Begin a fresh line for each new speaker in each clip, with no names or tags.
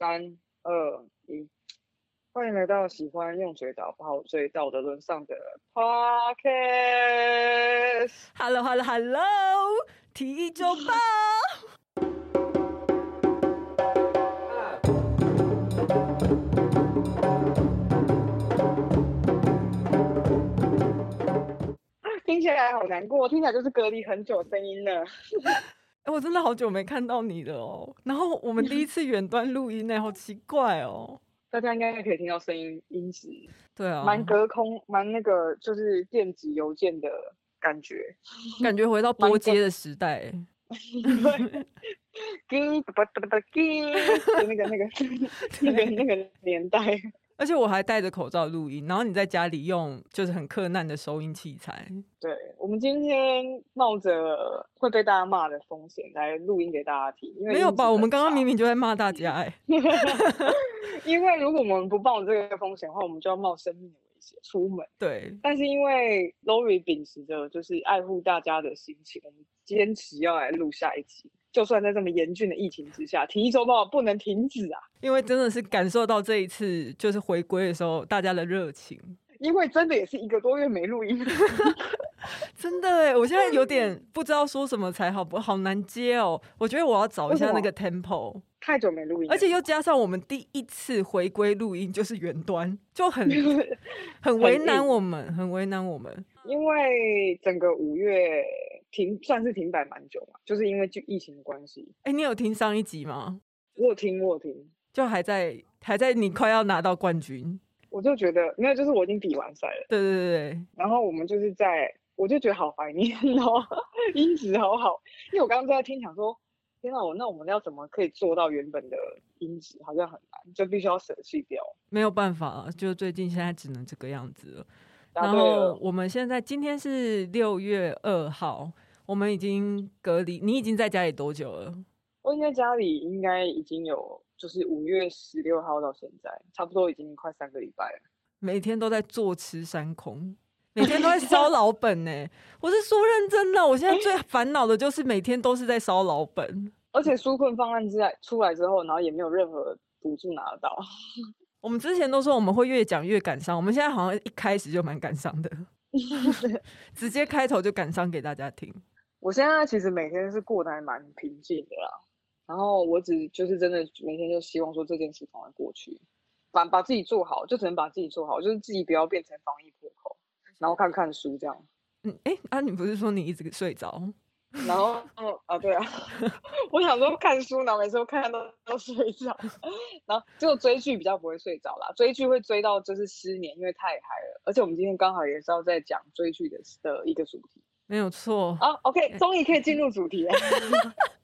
三二一，欢迎来到喜欢用嘴打炮、最道德沦丧的 Podcast。
Hello，Hello，Hello，提议周报。
听起来好难过，听起来就是隔离很久的声音了。
哎，我真的好久没看到你了哦。然后我们第一 次远端录音呢，好奇怪哦。
大家应该可以听到声音音质，
对啊，
蛮隔空，蛮那个，就是电子邮件的感觉，
感觉回到 拨接的时代。
对，叮哒哒哒哒叮，那个那个那个那个年代。
而且我还戴着口罩录音，然后你在家里用就是很克难的收音器材。
对，我们今天冒着会被大家骂的风险来录音给大家听，因为没
有吧？我们刚刚明明就在骂大 家哎。
因为如果我们不冒这个风险的话，我们就要冒生命出门。
对，
但是因为 Lori 秉持着就是爱护大家的心情，我们坚持要来录下一集。就算在这么严峻的疫情之下，体育周报不能停止啊！
因为真的是感受到这一次就是回归的时候大家的热情。
因为真的也是一个多月没录音，
真的哎，我现在有点 不知道说什么才好，不好难接哦。我觉得我要找一下那个 tempo。
太久没录音，
而且又加上我们第一次回归录音就是远端，就很 很为难我们，很为难我们。
因为整个五月。停算是停摆蛮久嘛，就是因为就疫情的关系。
哎、欸，你有听上一集吗？
我有听，我有听，
就还在还在你快要拿到冠军，
我就觉得没有，就是我已经比完赛了。
对对对对。
然后我们就是在，我就觉得好怀念 哦，音质好好。因为我刚刚在听，想说，天哪，我那我们要怎么可以做到原本的音质？好像很难，就必须要舍弃掉。
没有办法，就最近现在只能这个样子了。然后我们现在今天是六月二号，我们已经隔离。你已经在家里多久了？
我应该家里应该已经有，就是五月十六号到现在，差不多已经快三个礼拜了。
每天都在坐吃山空，每 天都在烧老本呢。我是说认真的，我现在最 烦恼的就是每天都是在烧老本，
而且纾困方案之来出来之后，然后也没有任何补助拿得到。
我们之前都说我们会越讲越感伤，我们现在好像一开始就蛮感伤的，直接开头就感伤给大家听。
我现在其实每天是过得还蛮平静的啦，然后我只就是真的每天就希望说这件事赶快过去，把把自己做好，就只能把自己做好，就是自己不要变成防疫破口，然后看看书这样。
嗯，哎、欸，啊，你不是说你一直睡着？
然后，哦啊，对啊，我想说看书，然后每次都看到都睡着，然后就追剧比较不会睡着啦。追剧会追到就是失眠，因为太嗨了。而且我们今天刚好也是要在讲追剧的的一个主题，
没有错
啊。OK，终于可以进入主题了。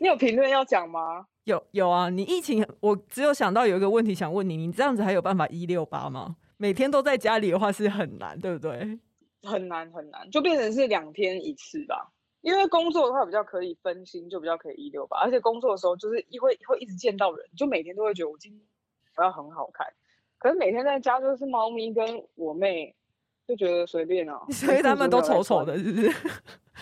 你有评论要讲吗？
有有啊，你疫情，我只有想到有一个问题想问你，你这样子还有办法一六八吗？每天都在家里的话是很难，对不对？
很难很难，就变成是两天一次吧。因为工作的话比较可以分心，就比较可以一六八，而且工作的时候就是一会会一直见到人，就每天都会觉得我今天我要很好看。可是每天在家就是猫咪跟我妹，就觉得随便啊，
所以他们都丑丑的，是不是？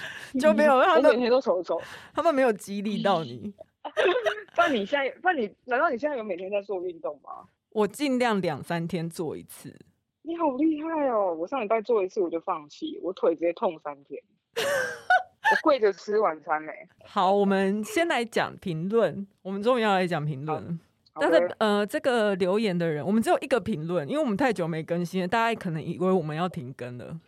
就没有让他们
每天都丑丑，
他们没有激励到你。
那你现在，那你难道你现在有每天在做运动吗？
我尽量两三天做一次。
你好厉害哦！我上礼拜做一次我就放弃，我腿直接痛三天。我跪着吃晚餐呢。
好，我们先来讲评论。我们终于要来讲评论。但是呃，这个留言的人，我们只有一个评论，因为我们太久没更新了，大家可能以为我们要停更了。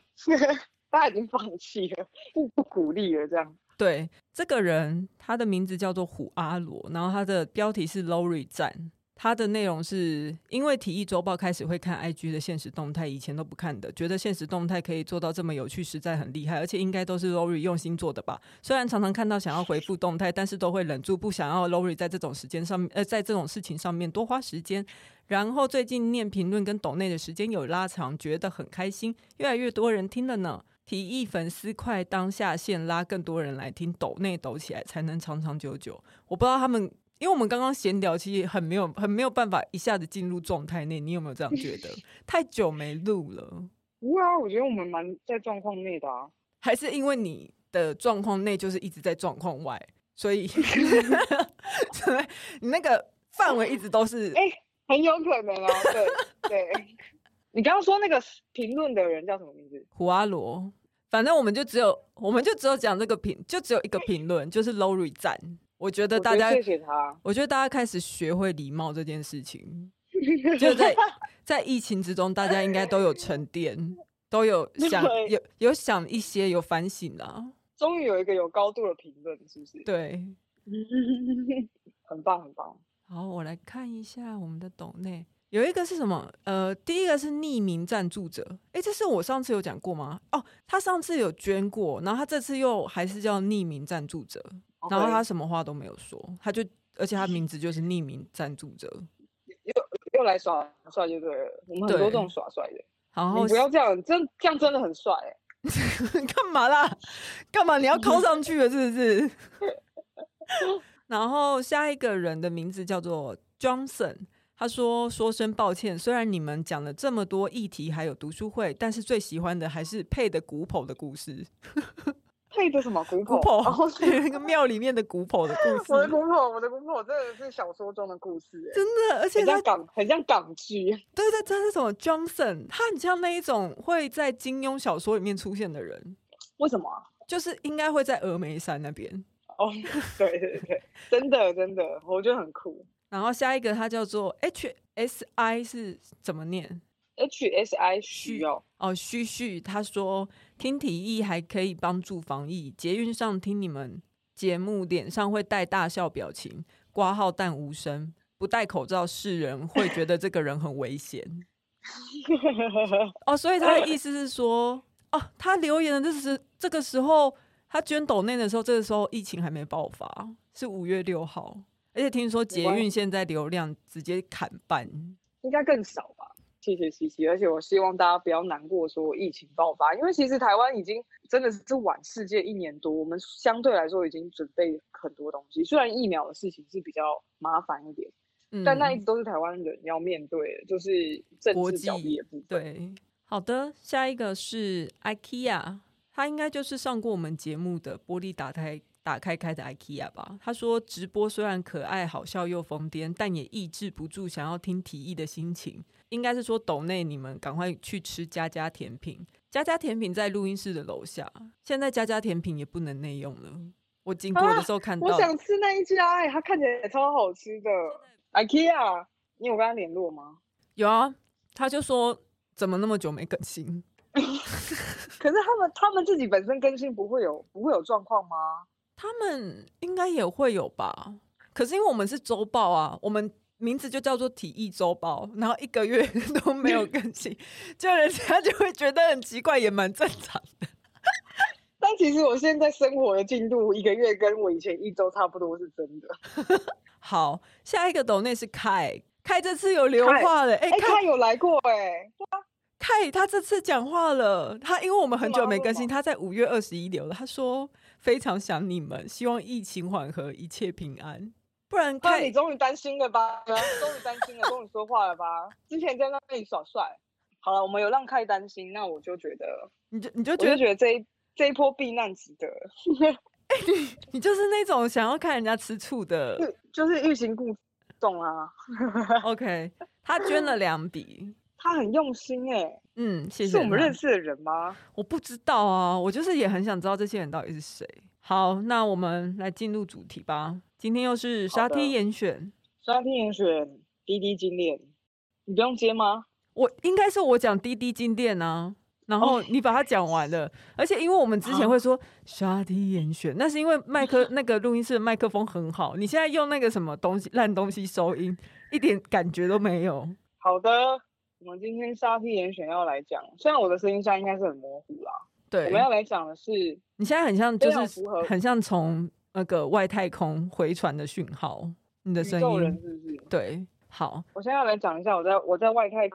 他已经放弃了，不不鼓励了，这样。
对，这个人他的名字叫做虎阿罗，然后他的标题是 Lori 赞。他的内容是因为体育周报开始会看 IG 的现实动态，以前都不看的，觉得现实动态可以做到这么有趣，实在很厉害，而且应该都是 Lori 用心做的吧。虽然常常看到想要回复动态，但是都会忍住不想要 Lori 在这种时间上面，呃，在这种事情上面多花时间。然后最近念评论跟抖内的时间有拉长，觉得很开心，越来越多人听了呢。体液粉丝快当下线拉更多人来听，抖内抖起来才能长长久久。我不知道他们。因为我们刚刚闲聊，其实很没有、很没有办法一下子进入状态内。你有没有这样觉得？太久没录了。
不会啊，我觉得我们蛮在状况内的啊。
还是因为你的状况内就是一直在状况外，所以，所以你那个范围一直都是，
哎、欸，很有可能啊。对对，你刚刚说那个评论的人叫什么名字？
胡阿罗。反正我们就只有，我们就只有讲这个评，就只有一个评论，就是 Lori 赞。我觉得大家，
谢谢他。
我觉得大家开始学会礼貌这件事情，就在在疫情之中，大家应该都有沉淀，都有 想有有想一些有反省啦。
终于有一个有高度的评论，是不是？
对，
很棒很棒。
好，我来看一下我们的董内。有一个是什么？呃，第一个是匿名赞助者。哎，这是我上次有讲过吗？哦，他上次有捐过，然后他这次又还是叫匿名赞助者.然后他什么话都没有说，他就而且他名字就是匿名赞助者，
又又来耍帅就对了。我们很多这种耍帅的，
然
后不要这样，真这样真的很帅。
干嘛啦？干嘛你要抠上去了？是不是？然后下一个人的名字叫做 Johnson。他说：“说声抱歉，虽然你们讲了这么多议题，还有读书会，但是最喜欢的还是配的古堡的故事。
配的什么古堡？
古堡，那个庙里面的古堡的故事。
我的古堡，我的古堡，真的是小说中的故事，
真的，而且
很像港，很像港剧。
对对，他是什么？Johnson，他很像那一种会在金庸小说里面出现的人。
为什么？
就是应该会在峨眉山那边。
哦，对对对，真的真的，我觉得很酷。”
然后下一个，它叫做 H S I 是怎么念
？H S I 需要
哦，旭旭他说听体液还可以帮助防疫，捷运上听你们节目，脸上会带大笑表情，挂号但无声，不戴口罩，世人会觉得这个人很危险。哦，所以他的意思是说，哦，他留言的这是这个时候，他捐抖内的时候，这个时候疫情还没爆发，是五月六号。而且听说捷运现在流量直接砍半，
应该更少吧？谢谢西西，而且我希望大家不要难过，说疫情爆发，因为其实台湾已经真的是晚世界一年多，我们相对来说已经准备很多东西。虽然疫苗的事情是比较麻烦一点，嗯、但那一直都是台湾人要面对的，就是政治角力的部分。
对，好的，下一个是 IKEA，他应该就是上过我们节目的玻璃打开。打开开的 IKEA 吧。他说：“直播虽然可爱、好笑又疯癫，但也抑制不住想要听提议的心情。应该是说，抖内你们赶快去吃家家甜品。家家甜品在录音室的楼下。现在家家甜品也不能内用了。我经过的时候看到，啊、
我想吃那一家，哎，它看起来也超好吃的。IKEA，你有跟他联络吗？
有啊，他就说怎么那么久没更新？
可是他们他们自己本身更新不会有不会有状况吗？”
他们应该也会有吧，可是因为我们是周报啊，我们名字就叫做体育周报，然后一个月都没有更新，就人家就会觉得很奇怪，也蛮正常的。
但其实我现在生活的进度一个月跟我以前一周差不多是真的。
好，下一个抖内是凯凯，这次有留话了，哎，
凯有来过哎、欸，
凯他这次讲话了，他因为我们很久没更新，他在五月二十一留了，他说。非常想你们，希望疫情缓和，一切平安。不然，
不然你终于担心了吧？终于担心了，终于说话了吧？之前在那里耍帅。好了，我们有让开担心，那我就觉得，
你就你就觉得，
觉得这一这一波避难值得。
你你就是那种想要看人家吃醋的，
就是欲擒故纵啊。
OK，他捐了两笔。
他很用心哎、欸，
嗯，谢谢。
是我们认识的人吗？
我不知道啊，我就是也很想知道这些人到底是谁。好，那我们来进入主题吧。今天又是沙 T 严选，
沙 T 严选滴滴金链，你不用接吗？
我应该是我讲滴滴金链啊，然后你把它讲完了。哦、而且因为我们之前会说沙 T 严选，那是因为麦克那个录音室的麦克风很好，你现在用那个什么东西烂东西收音，一点感觉都没有。
好的。我们今天沙 T 严选要来讲，虽然我的声音现在应该是很模糊啦。
对，
我们要来讲的是，
你现在很像，就是很像从那个外太空回传的讯号，你的声音
是不是？
对，好，
我现在要来讲一下我在我在外太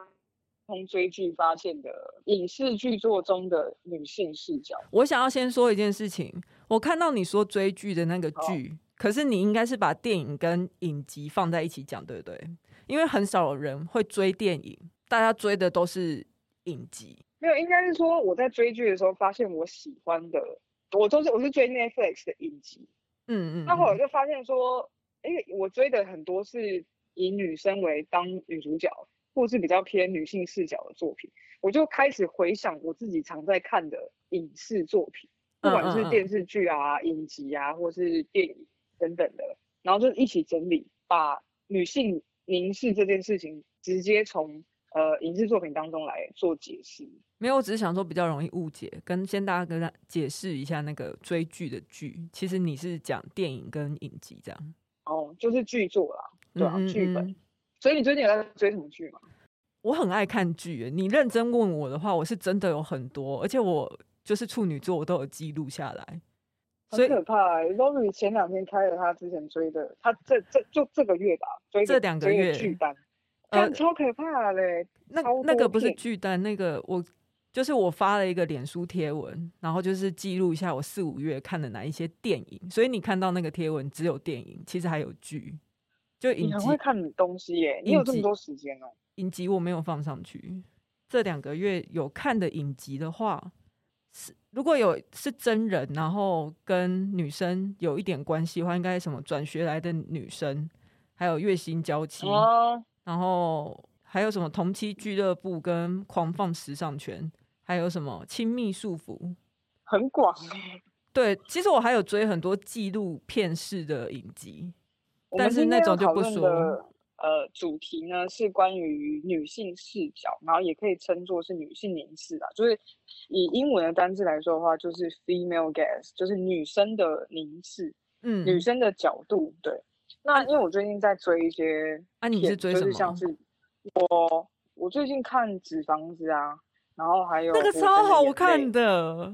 空追剧发现的影视剧作中的女性视角。
我想要先说一件事情，我看到你说追剧的那个剧，可是你应该是把电影跟影集放在一起讲，对不对？因为很少有人会追电影。大家追的都是影集，
没有，应该是说我在追剧的时候发现我喜欢的，我都是我是追 Netflix 的影集，
嗯嗯，
那后来就发现说，因为我追的很多是以女生为当女主角，或是比较偏女性视角的作品，我就开始回想我自己常在看的影视作品，不管是电视剧啊、影集啊，或是电影等等的，然后就一起整理，把女性凝视这件事情直接从呃影视作品当中来做解释。
没有，我只是想说比较容易误解，跟先大家跟他解释一下那个追剧的剧，其实你是讲电影跟影集这样。
哦，就是剧作啦，对啊，剧本。嗯嗯，所以你最近有在追什么剧吗？
我很爱看剧，你认真问我的话，我是真的有很多，而且我就是处女座，我都有记录下来。
很可怕欸，Lori 前两天开了他之前追的，他这这就这个月吧，追
这两个月
剧单，呃，超可怕嘞。
那那个不是剧单，那个我。就是我发了一个脸书贴文，然后就是记录一下我四五月看的哪一些电影，所以你看到那个贴文只有电影，其实还有剧。就影集，
你很会看东西耶，你有这么多时间哦。
影集我没有放上去，这两个月有看的影集的话，是如果有是真人，然后跟女生有一点关系的话，应该什么转学来的女生，还有月薪娇妻，哦、然后还有什么同期俱乐部跟狂放时尚圈。还有什么亲密束缚，
很广。
对，其实我还有追很多纪录片式的影集，但是那种就不说。
呃，主题呢是关于女性视角，然后也可以称作是女性凝视啊。就是以英文的单字来说的话，就是 female gaze，就是女生的凝视，嗯，女生的角度。对。那因为我最近在追一些，
啊，你是追什么？
就是像是我，我最近看《纸房子》啊。然后还有
那个超好看的，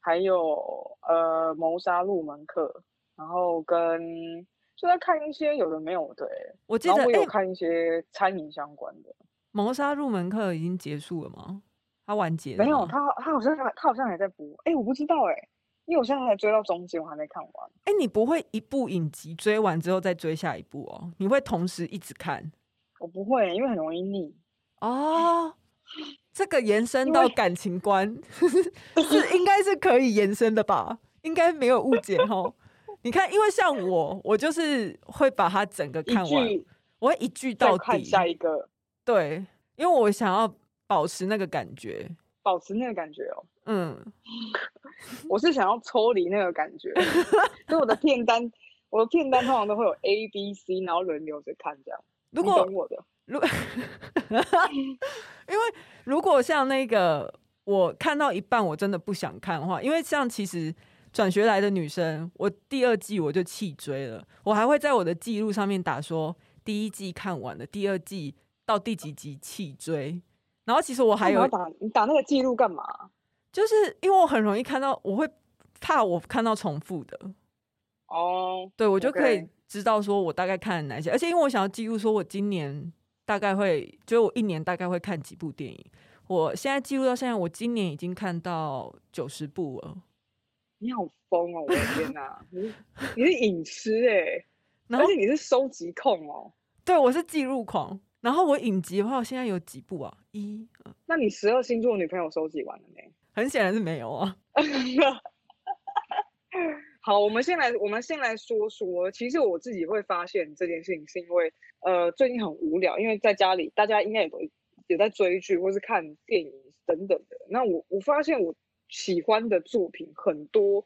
还有呃谋杀入门课，然后跟就在看一些有的没有的，
我记得
我有看一些餐饮相关的。
谋杀入门课已经结束了吗？它完结了？
没有，他他好像他好像还在播。哎，我不知道哎，因为我现在还追到中间，我还没看完。
哎，你不会一部影集追完之后再追下一部哦？你会同时一直看？
我不会，因为很容易腻
哦。这个延伸到感情观 是应该是可以延伸的吧？应该没有误解哈。你看，因为像我，我就是会把它整个看完，我会一句到底。
看下一个。
对，因为我想要保持那个感觉，
保持那个感觉哦。嗯，我是想要抽离那个感觉，所以我的片单，我的片单通常都会有 A、B、C，然后轮流着看这样。如果我的。如，
因为如果像那个我看到一半我真的不想看的话，因为像其实转学来的女生，我第二季我就弃追了，我还会在我的记录上面打说第一季看完了，第二季到第几集弃追。然后其实我还有
打你打那个记录干嘛？
就是因为我很容易看到，我会怕我看到重复的。哦，oh, 对，我就可以知道说我大概看了哪些.而且因为我想要记录说我今年。大概会，就我一年大概会看几部电影。我现在记录到现在，我今年已经看到九十部了。
你好疯哦！我的天哪，你你是影痴哎，而且你是收集控哦。
对，我是记录狂。然后我影集的话，我现在有几部啊？一，
那你十二星座女朋友收集完了没？
很显然是没有啊。
好，我们先来，我们先来说说，其实我自己会发现这件事情，是因为呃最近很无聊，因为在家里，大家应该也都也在追剧或是看电影等等的。那我我发现我喜欢的作品很多，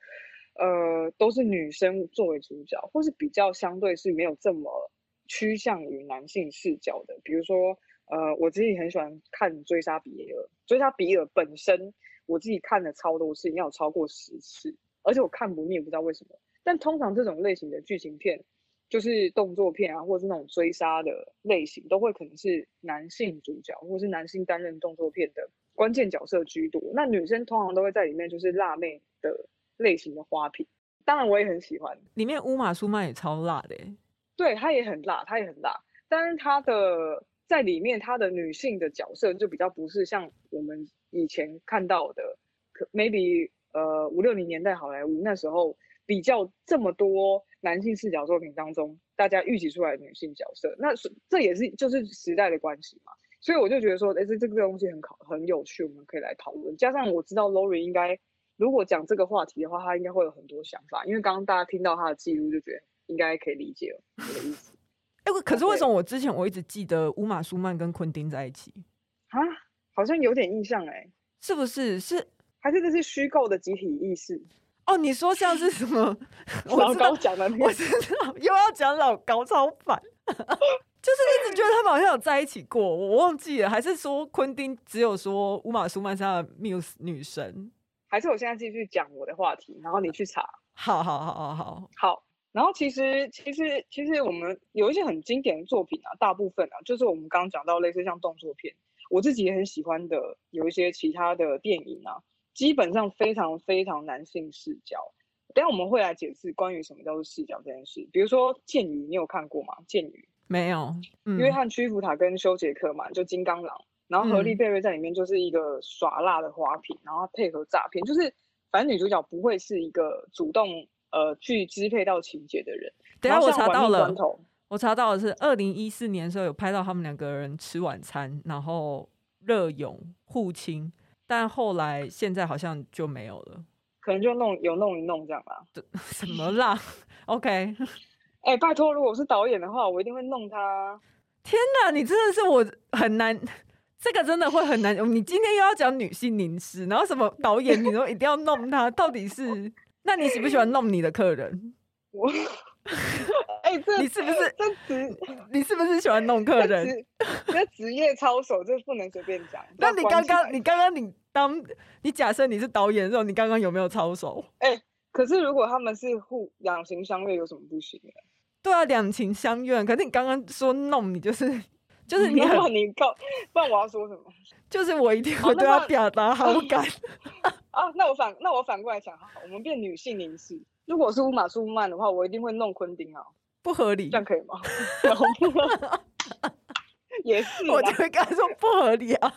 呃都是女生作为主角，或是比较相对是没有这么趋向于男性视角的。比如说，呃我自己很喜欢看《追杀比尔》，《追杀比尔》本身我自己看了超多次，应该有超过十次。而且我看不腻，不知道为什么。但通常这种类型的剧情片，就是动作片啊，或者是那种追杀的类型，都会可能是男性主角，或是男性担任动作片的关键角色居多。那女生通常都会在里面就是辣妹的类型的花瓶。当然我也很喜欢，
里面乌玛苏曼也超辣的，
对，她也很辣，她也很辣。但是她的在里面，她的女性的角色就比较不是像我们以前看到的，可 maybe。呃，五六零年代好莱坞那时候比较这么多男性视角作品当中，大家预计出来的女性角色，那是这也是就是时代的关系嘛。所以我就觉得说，哎，这这个东西很考很有趣，我们可以来讨论。加上我知道 Lori 应该如果讲这个话题的话，他应该会有很多想法，因为刚刚大家听到他的记录，就觉得应该可以理解了我的意思。
哎、可是为什么我之前我一直记得乌玛舒曼跟昆汀在一起
啊？好像有点印象哎、欸，
是不是？是
还是这是虚构的集体意识？
哦，你说像是什么
老高讲的那个？
我知道又要讲老高，超烦。就是一直觉得他们好像有在一起过，我忘记了，还是说昆汀只有说乌玛苏曼是他的 muse 女神？
还是我现在继续讲我的话题，然后你去查。
好好好好好
好。然后其实其实其实我们有一些很经典的作品啊，大部分啊，就是我们刚刚讲到类似像动作片，我自己也很喜欢的，有一些其他的电影啊，基本上非常非常男性视角。等下我们会来解释关于什么叫做视角这件事。比如说《剑鱼》，你有看过吗？《剑鱼》
没有。嗯、
约翰·屈服塔跟修杰克嘛，就金刚狼。然后荷丽·贝瑞在里面就是一个耍辣的花瓶，然后配合诈骗，就是反正女主角不会是一个主动呃去支配到情节的人。
等下我查到了，我查到的是二零一四年的时候有拍到他们两个人吃晚餐，然后热泳互亲，但后来现在好像就没有了，
可能就弄有弄一弄这样吧。
什么啦？OK，
哎、欸，拜托，如果我是导演的话，我一定会弄他。
天哪，你真的是我很难。这个真的会很难。你今天又要讲女性凝视，然后什么导演你都一定要弄他，到底是？那你喜不喜欢弄你的客人？我，哎、欸，这你是不是这职？你是不是喜欢弄客人？
这职业操守，这不能随便讲。
那你刚刚，你刚刚，你当你假设你是导演的时候，你刚刚有没有操守？
哎、欸，可是如果他们是互两情相悦，有什么不行的？
对啊，两情相悦。可是你刚刚说弄，你就是。就是你，
你告，不然我要说什么？
就是我一定会对他表达好感。
啊，那我反那我反过来讲，好，我们变女性凝视。如果是乌玛舒曼的话，我一定会弄昆汀啊。
不合理，
这样可以吗？也是，
我就会跟他说不合理啊。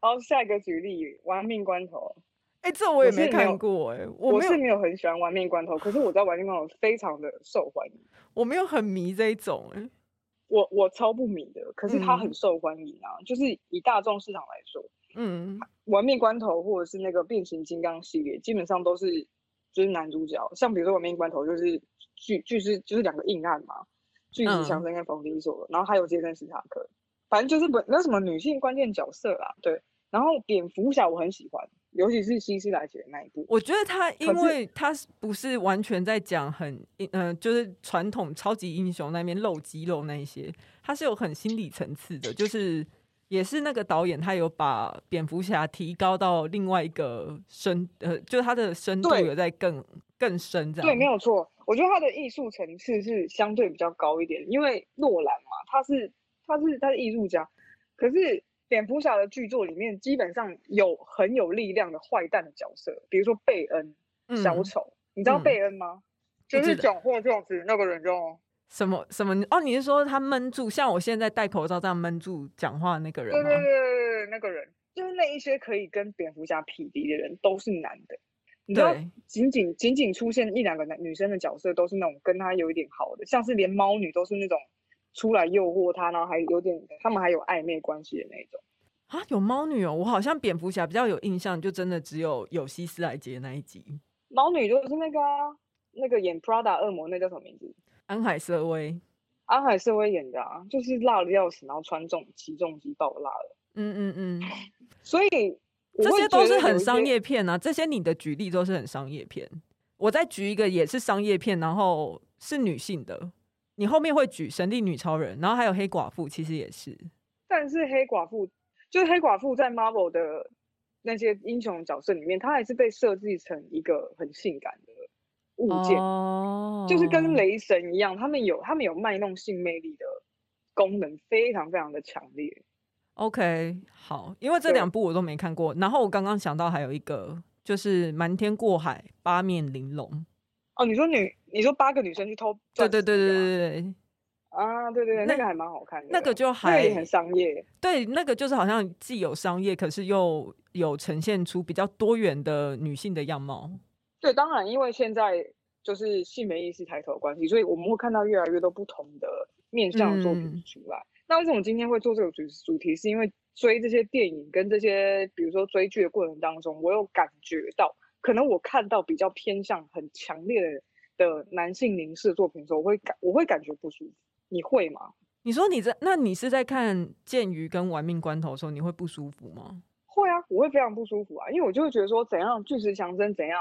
好，下一个举例，《玩命关头》。
哎、欸，这我也没看过哎、欸，我，
我是没有很喜欢《玩命关头》，可是我知道《玩命关头》非常的受欢迎。
我没有很迷这一种哎、欸。
我我超不明的，可是它很受欢迎啊，嗯、就是以大众市场来说，嗯，玩命关头或者是那个变形金刚系列，基本上都是就是男主角，像比如说玩命关头就是巨巨是就是两个硬汉嘛，巨石强森跟冯迪索，然后还有杰森·史塔克，反正就是没有什么女性关键角色啦，对，然后蝙蝠侠我很喜欢。尤其是西斯莱杰的那一部，
我觉得他因为他不是完全在讲很嗯、呃，就是传统超级英雄那边露肌肉那一些，他是有很心理层次的，就是也是那个导演他有把蝙蝠侠提高到另外一个深呃，就是他的深度有在更更深这样。
对，没有错，我觉得他的艺术层次是相对比较高一点，因为诺兰嘛，他是他是他是艺术家，可是。蝙蝠侠的剧作里面，基本上有很有力量的坏蛋的角色，比如说贝恩，小丑，嗯、你知道贝恩吗？嗯、就是讲话这样子那个人叫
什么什么？哦，你是说他闷住，像我现在戴口罩这样闷住讲话那个人
对对对对，那个人就是那一些可以跟蝙蝠侠匹敌的人都是男的，你知道，仅仅仅仅出现一两个男女生的角色都是那种跟他有一点好的，像是连猫女都是那种。出来诱惑他，然后还有点，他们还有暧昧关系的那种
啊，有猫女哦，我好像蝙蝠侠比较有印象，就真的只有有希斯莱杰那一集。
猫女就是那个啊，那个演 Prada 恶魔那叫什么名字？
安海瑟薇。
安海瑟薇演的啊，就是辣的要死，然后穿重起重机爆辣的。
嗯嗯嗯。
所以
这些都是很商业片啊，这些你的举例都是很商业片。我再举一个也是商业片，然后是女性的。你后面会举神力女超人，然后还有黑寡妇，其实也是。
但是黑寡妇就是黑寡妇在 Marvel 的那些英雄角色里面，她还是被设计成一个很性感的物件，哦、就是跟雷神一样，他们有他们有卖弄性魅力的功能，非常非常的强烈。
OK，好，因为这两部我都没看过。然后我刚刚想到还有一个，就是瞒天过海八面玲珑。
哦，你说女，你说八个女生去偷？
对对对对对对
啊，对对对，那，那个还蛮好看的。
那个就还
很商业。
对，那个就是好像既有商业，可是又有呈现出比较多元的女性的样貌。
对，当然，因为现在就是性别意识抬头的关系，所以我们会看到越来越多不同的面向的作品出来。嗯、那为什么今天会做这个主主题？是因为追这些电影跟这些，比如说追剧的过程当中，我有感觉到。可能我看到比较偏向很强烈的的男性凝视作品的时候，我会感我会感觉不舒服。你会吗？
你说你在那你是在看《剑鱼》跟《玩命关头》的时候，你会不舒服吗？
会啊，我会非常不舒服啊，因为我就会觉得说，怎样巨石强森怎样。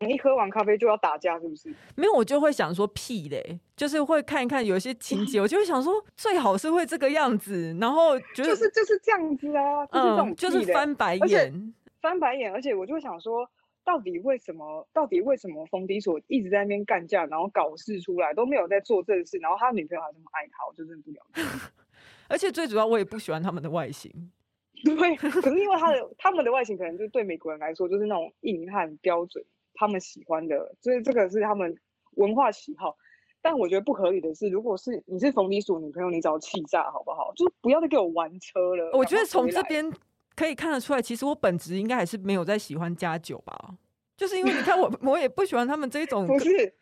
你一喝完咖啡就要打架，是不是？
没有，我就会想说屁嘞，就是会看一看有一些情节，我就会想说 最好是会这个样子，然后觉得
就是就是这样子啊，就是这种、嗯、
就是翻白眼，
翻白眼，而且我就会想说，到底为什么？到底为什么冯迪所一直在那边干架，然后搞事出来都没有在做正事，然后他女朋友还这么爱他，我就真的不了解。
而且最主要，我也不喜欢他们的外形。
对，可是因为他的他们的外形，可能就对美国人来说就是那种硬汉标准。他们喜欢的，所以这个是他们文化喜好。但我觉得不合理的是，如果是你是冯迪所女朋友，你找气炸好不好？就不要再给我玩车了。
我觉得从这边可以看得出来，其实我本质应该还是没有在喜欢加九吧。就是因为你看我，我也不喜欢他们这种。
不是，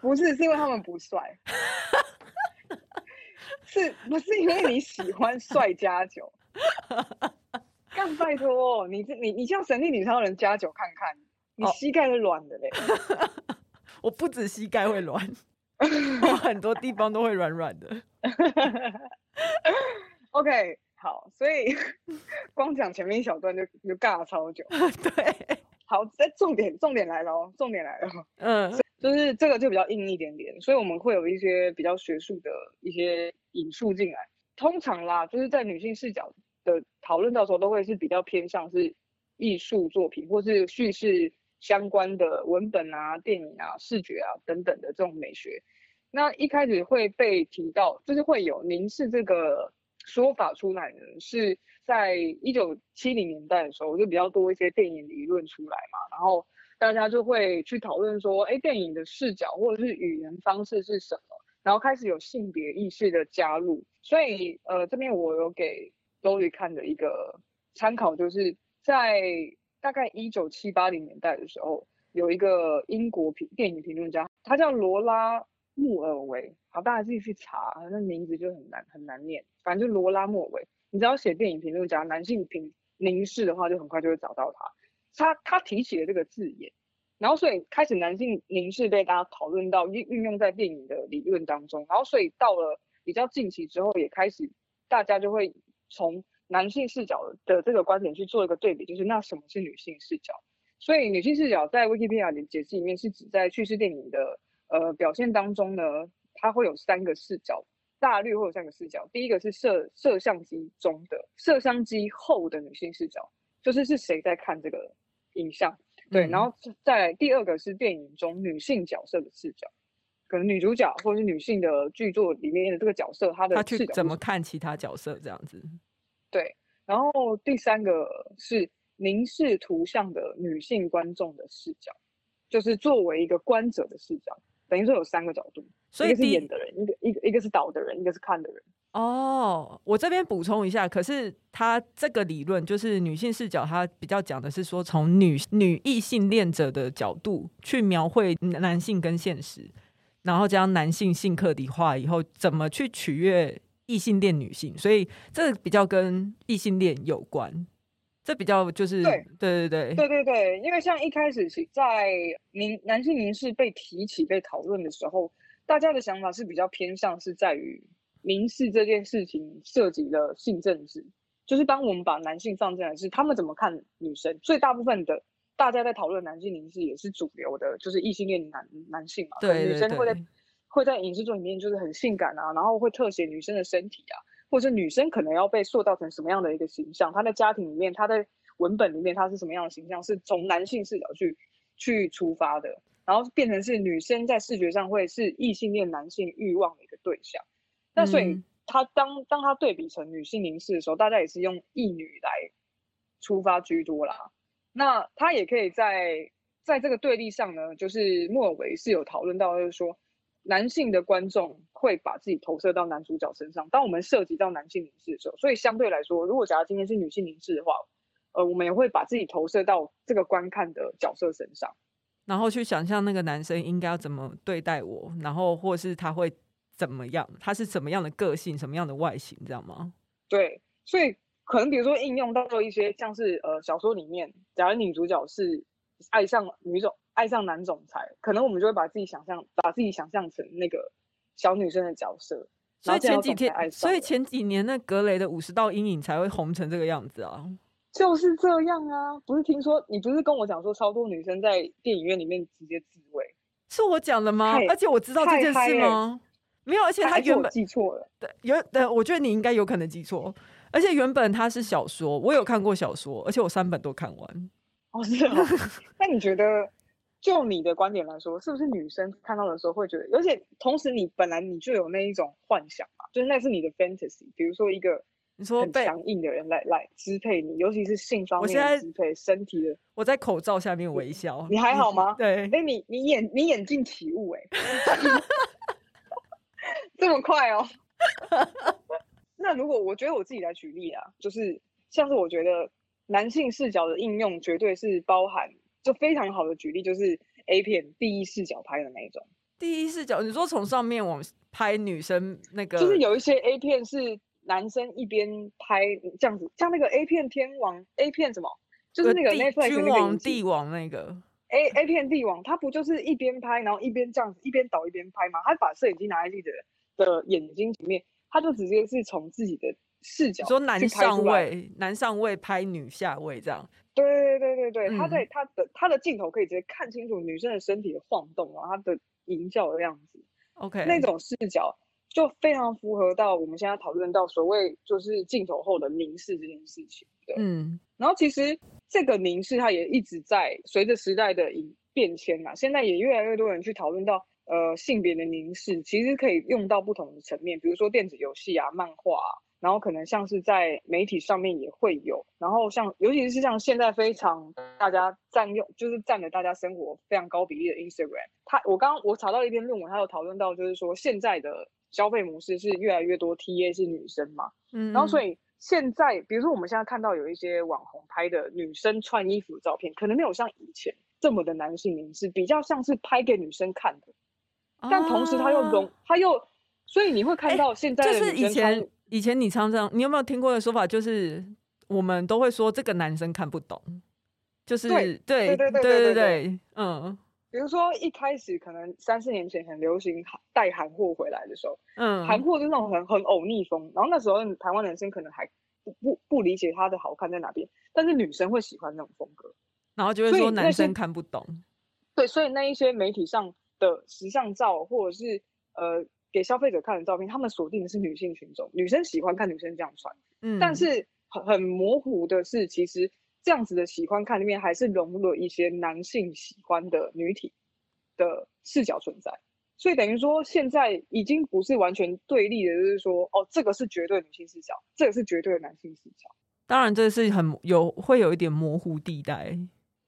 不是，是因为他们不帅。是不是因为你喜欢帅加九？干拜托，你这你你像神力女超人加九看看。你膝盖是软的嘞，oh.
我不止膝盖会软，我很多地方都会软软的。
OK，好，所以 光讲前面一小段就就尬了超久。
对，
好，再重点重点来了哦，重点来了。
嗯，
就是这个就比较硬一点点，所以我们会有一些比较学术的一些引述进来。通常啦，就是在女性视角的讨论，到时候都会是比较偏向是艺术作品或是叙事。相关的文本啊、电影啊、视觉啊等等的这种美学，那一开始会被提到，就是会有凝视这个说法出来呢，是在一九七零年代的时候，就比较多一些电影理论出来嘛，然后大家就会去讨论说，哎，电影的视角或者是语言方式是什么，然后开始有性别意识的加入，所以呃，这边我有给周瑜看的一个参考，就是在。大概一九七八零年代的时候，有一个英国评电影评论家，他叫罗拉穆尔维。好，大家自己去查，那名字就很难很难念。反正就罗拉穆尔维，你只要写电影评论家男性评凝视的话，就很快就会找到他。他他提起了这个字眼，然后所以开始男性凝视被大家讨论到运运用在电影的理论当中，然后所以到了比较近期之后，也开始大家就会从。男性视角的这个观点去做一个对比，就是那什么是女性视角？所以女性视角在 Wikipedia 的解释里面是指在叙事电影的呃表现当中呢，它会有三个视角，大略会有三个视角。第一个是摄摄像机中的，摄像机后的女性视角，就是是谁在看这个影像？对，嗯、然后再来第二个是电影中女性角色的视角，可能女主角或者是女性的剧作里面的这个角色，她的视角
她去怎么看其他角色这样子？
对，然后第三个是凝视图像的女性观众的视角，就是作为一个观者的视角，等于说有三个角度，所以一个是演的人，一个一个一个是导的人，一个是看的人。
哦，我这边补充一下，可是他这个理论就是女性视角，他比较讲的是说从女女异性恋者的角度去描绘男性跟现实，然后将男性性客体化以后，怎么去取悦。异性恋女性，所以这比较跟异性恋有关，这比较就是对对对对
对对对，因为像一开始在凝男性凝视被提起被讨论的时候，大家的想法是比较偏向是在于凝视这件事情涉及了性政治，就是当我们把男性放进来是他们怎么看女生，所以大部分的大家在讨论男性凝视也是主流的，就是异性恋男男性嘛，
对，
女生会在。会在影视作品里面就是很性感啊，然后会特写女生的身体啊，或者女生可能要被塑造成什么样的一个形象，她在家庭里面，她在文本里面她是什么样的形象，是从男性视角去去出发的，然后变成是女生在视觉上会是异性恋男性欲望的一个对象。那所以她当当她对比成女性凝视的时候，大家也是用异女来出发居多啦。那她也可以在在这个对立上呢，就是莫尔维是有讨论到，就是说。男性的观众会把自己投射到男主角身上。当我们涉及到男性凝视的时候，所以相对来说，如果假如今天是女性凝视的话，呃，我们也会把自己投射到这个观看的角色身上，
然后去想象那个男生应该要怎么对待我，然后或是他会怎么样，他是什么样的个性，什么样的外形，知道吗？
对，所以可能比如说应用到一些像是呃小说里面，假如女主角是爱上女主爱上男总裁，可能我们就会把自己想象，把自己想象成那个小女生的角色。
所以前几天，所以前几年那格雷的五十道阴影才会红成这个样子啊。
就是这样啊，不是听说你不是跟我讲说超多女生在电影院里面直接自慰？是
我讲的吗？而且我知道这件事吗？没有，而且他原本
记错了。
对，有对，我觉得你应该有可能记错。而且原本它是小说，我有看过小说，而且我三本都看完。
哦，是吗。那你觉得，就你的观点来说，是不是女生看到的时候会觉得，而且同时你本来你就有那一种幻想嘛，就是那是你的 fantasy，比如说一个。你说被强硬的人来来支配你，尤其是性方面的支配身体的。
我在口罩下面微笑，
你还好吗？
对，
哎，你你眼你眼镜起雾哎，这么快哦。那如果我觉得我自己来举例啊，就是像是我觉得男性视角的应用绝对是包含，就非常好的举例就是 A 片第一视角拍的那一种。
第一视角，你说从上面往拍女生那个，
就是有一些 A 片是。男生一边拍这样子，像那个 A 片天王 A 片什么，就是那个 Netflix
君王帝王那个
A A 片帝王，他不就是一边拍，然后一边这样子一边倒一边拍吗？他把摄影机拿在自己的的眼睛前面，他就直接是从自己的视角，
说男上位，男上位拍女下位这样。
对对对对对，嗯、他在他的他的镜头可以直接看清楚女生的身体的晃动，然后他的淫叫的样子。
OK，
那种视角。就非常符合到我们现在讨论到所谓就是镜头后的凝视这件事情，对，嗯，然后其实这个凝视它也一直在随着时代的变迁啊，现在也越来越多人去讨论到呃性别的凝视，其实可以用到不同的层面，比如说电子游戏啊、漫画啊，然后可能像是在媒体上面也会有，然后像尤其是像现在非常大家占用就是占了大家生活非常高比例的 Instagram，它我刚刚我查到一篇论文，它有讨论到就是说现在的。消费模式是越来越多，TA 是女生嘛，嗯，然后所以现在，比如说我们现在看到有一些网红拍的女生穿衣服的照片，可能没有像以前这么的男性凝视，比较像是拍给女生看的，但同时他又融，他又，所以你会看到现在的
就是以前以前你常常，你有没有听过的说法，就是我们都会说这个男生看不懂，就是对
对对对对对对，
嗯。
比如说一开始可能三四年前很流行带韩货回来的时候，嗯，韩货就是那种很很欧逆风，然后那时候台湾男生可能还不不不理解它的好看在哪边，但是女生会喜欢那种风格，
然后就会说男生看不懂。
对，所以那一些媒体上的时尚照或者是呃给消费者看的照片，他们锁定的是女性群众，女生喜欢看女生这样穿，嗯，但是很很模糊的是其实。这样子的喜欢看里面，还是融入了一些男性喜欢的女体的视角存在，所以等于说现在已经不是完全对立的，就是说哦，这个是绝对女性视角，这个是绝对的男性视角。
当然，这是很有会有一点模糊地带。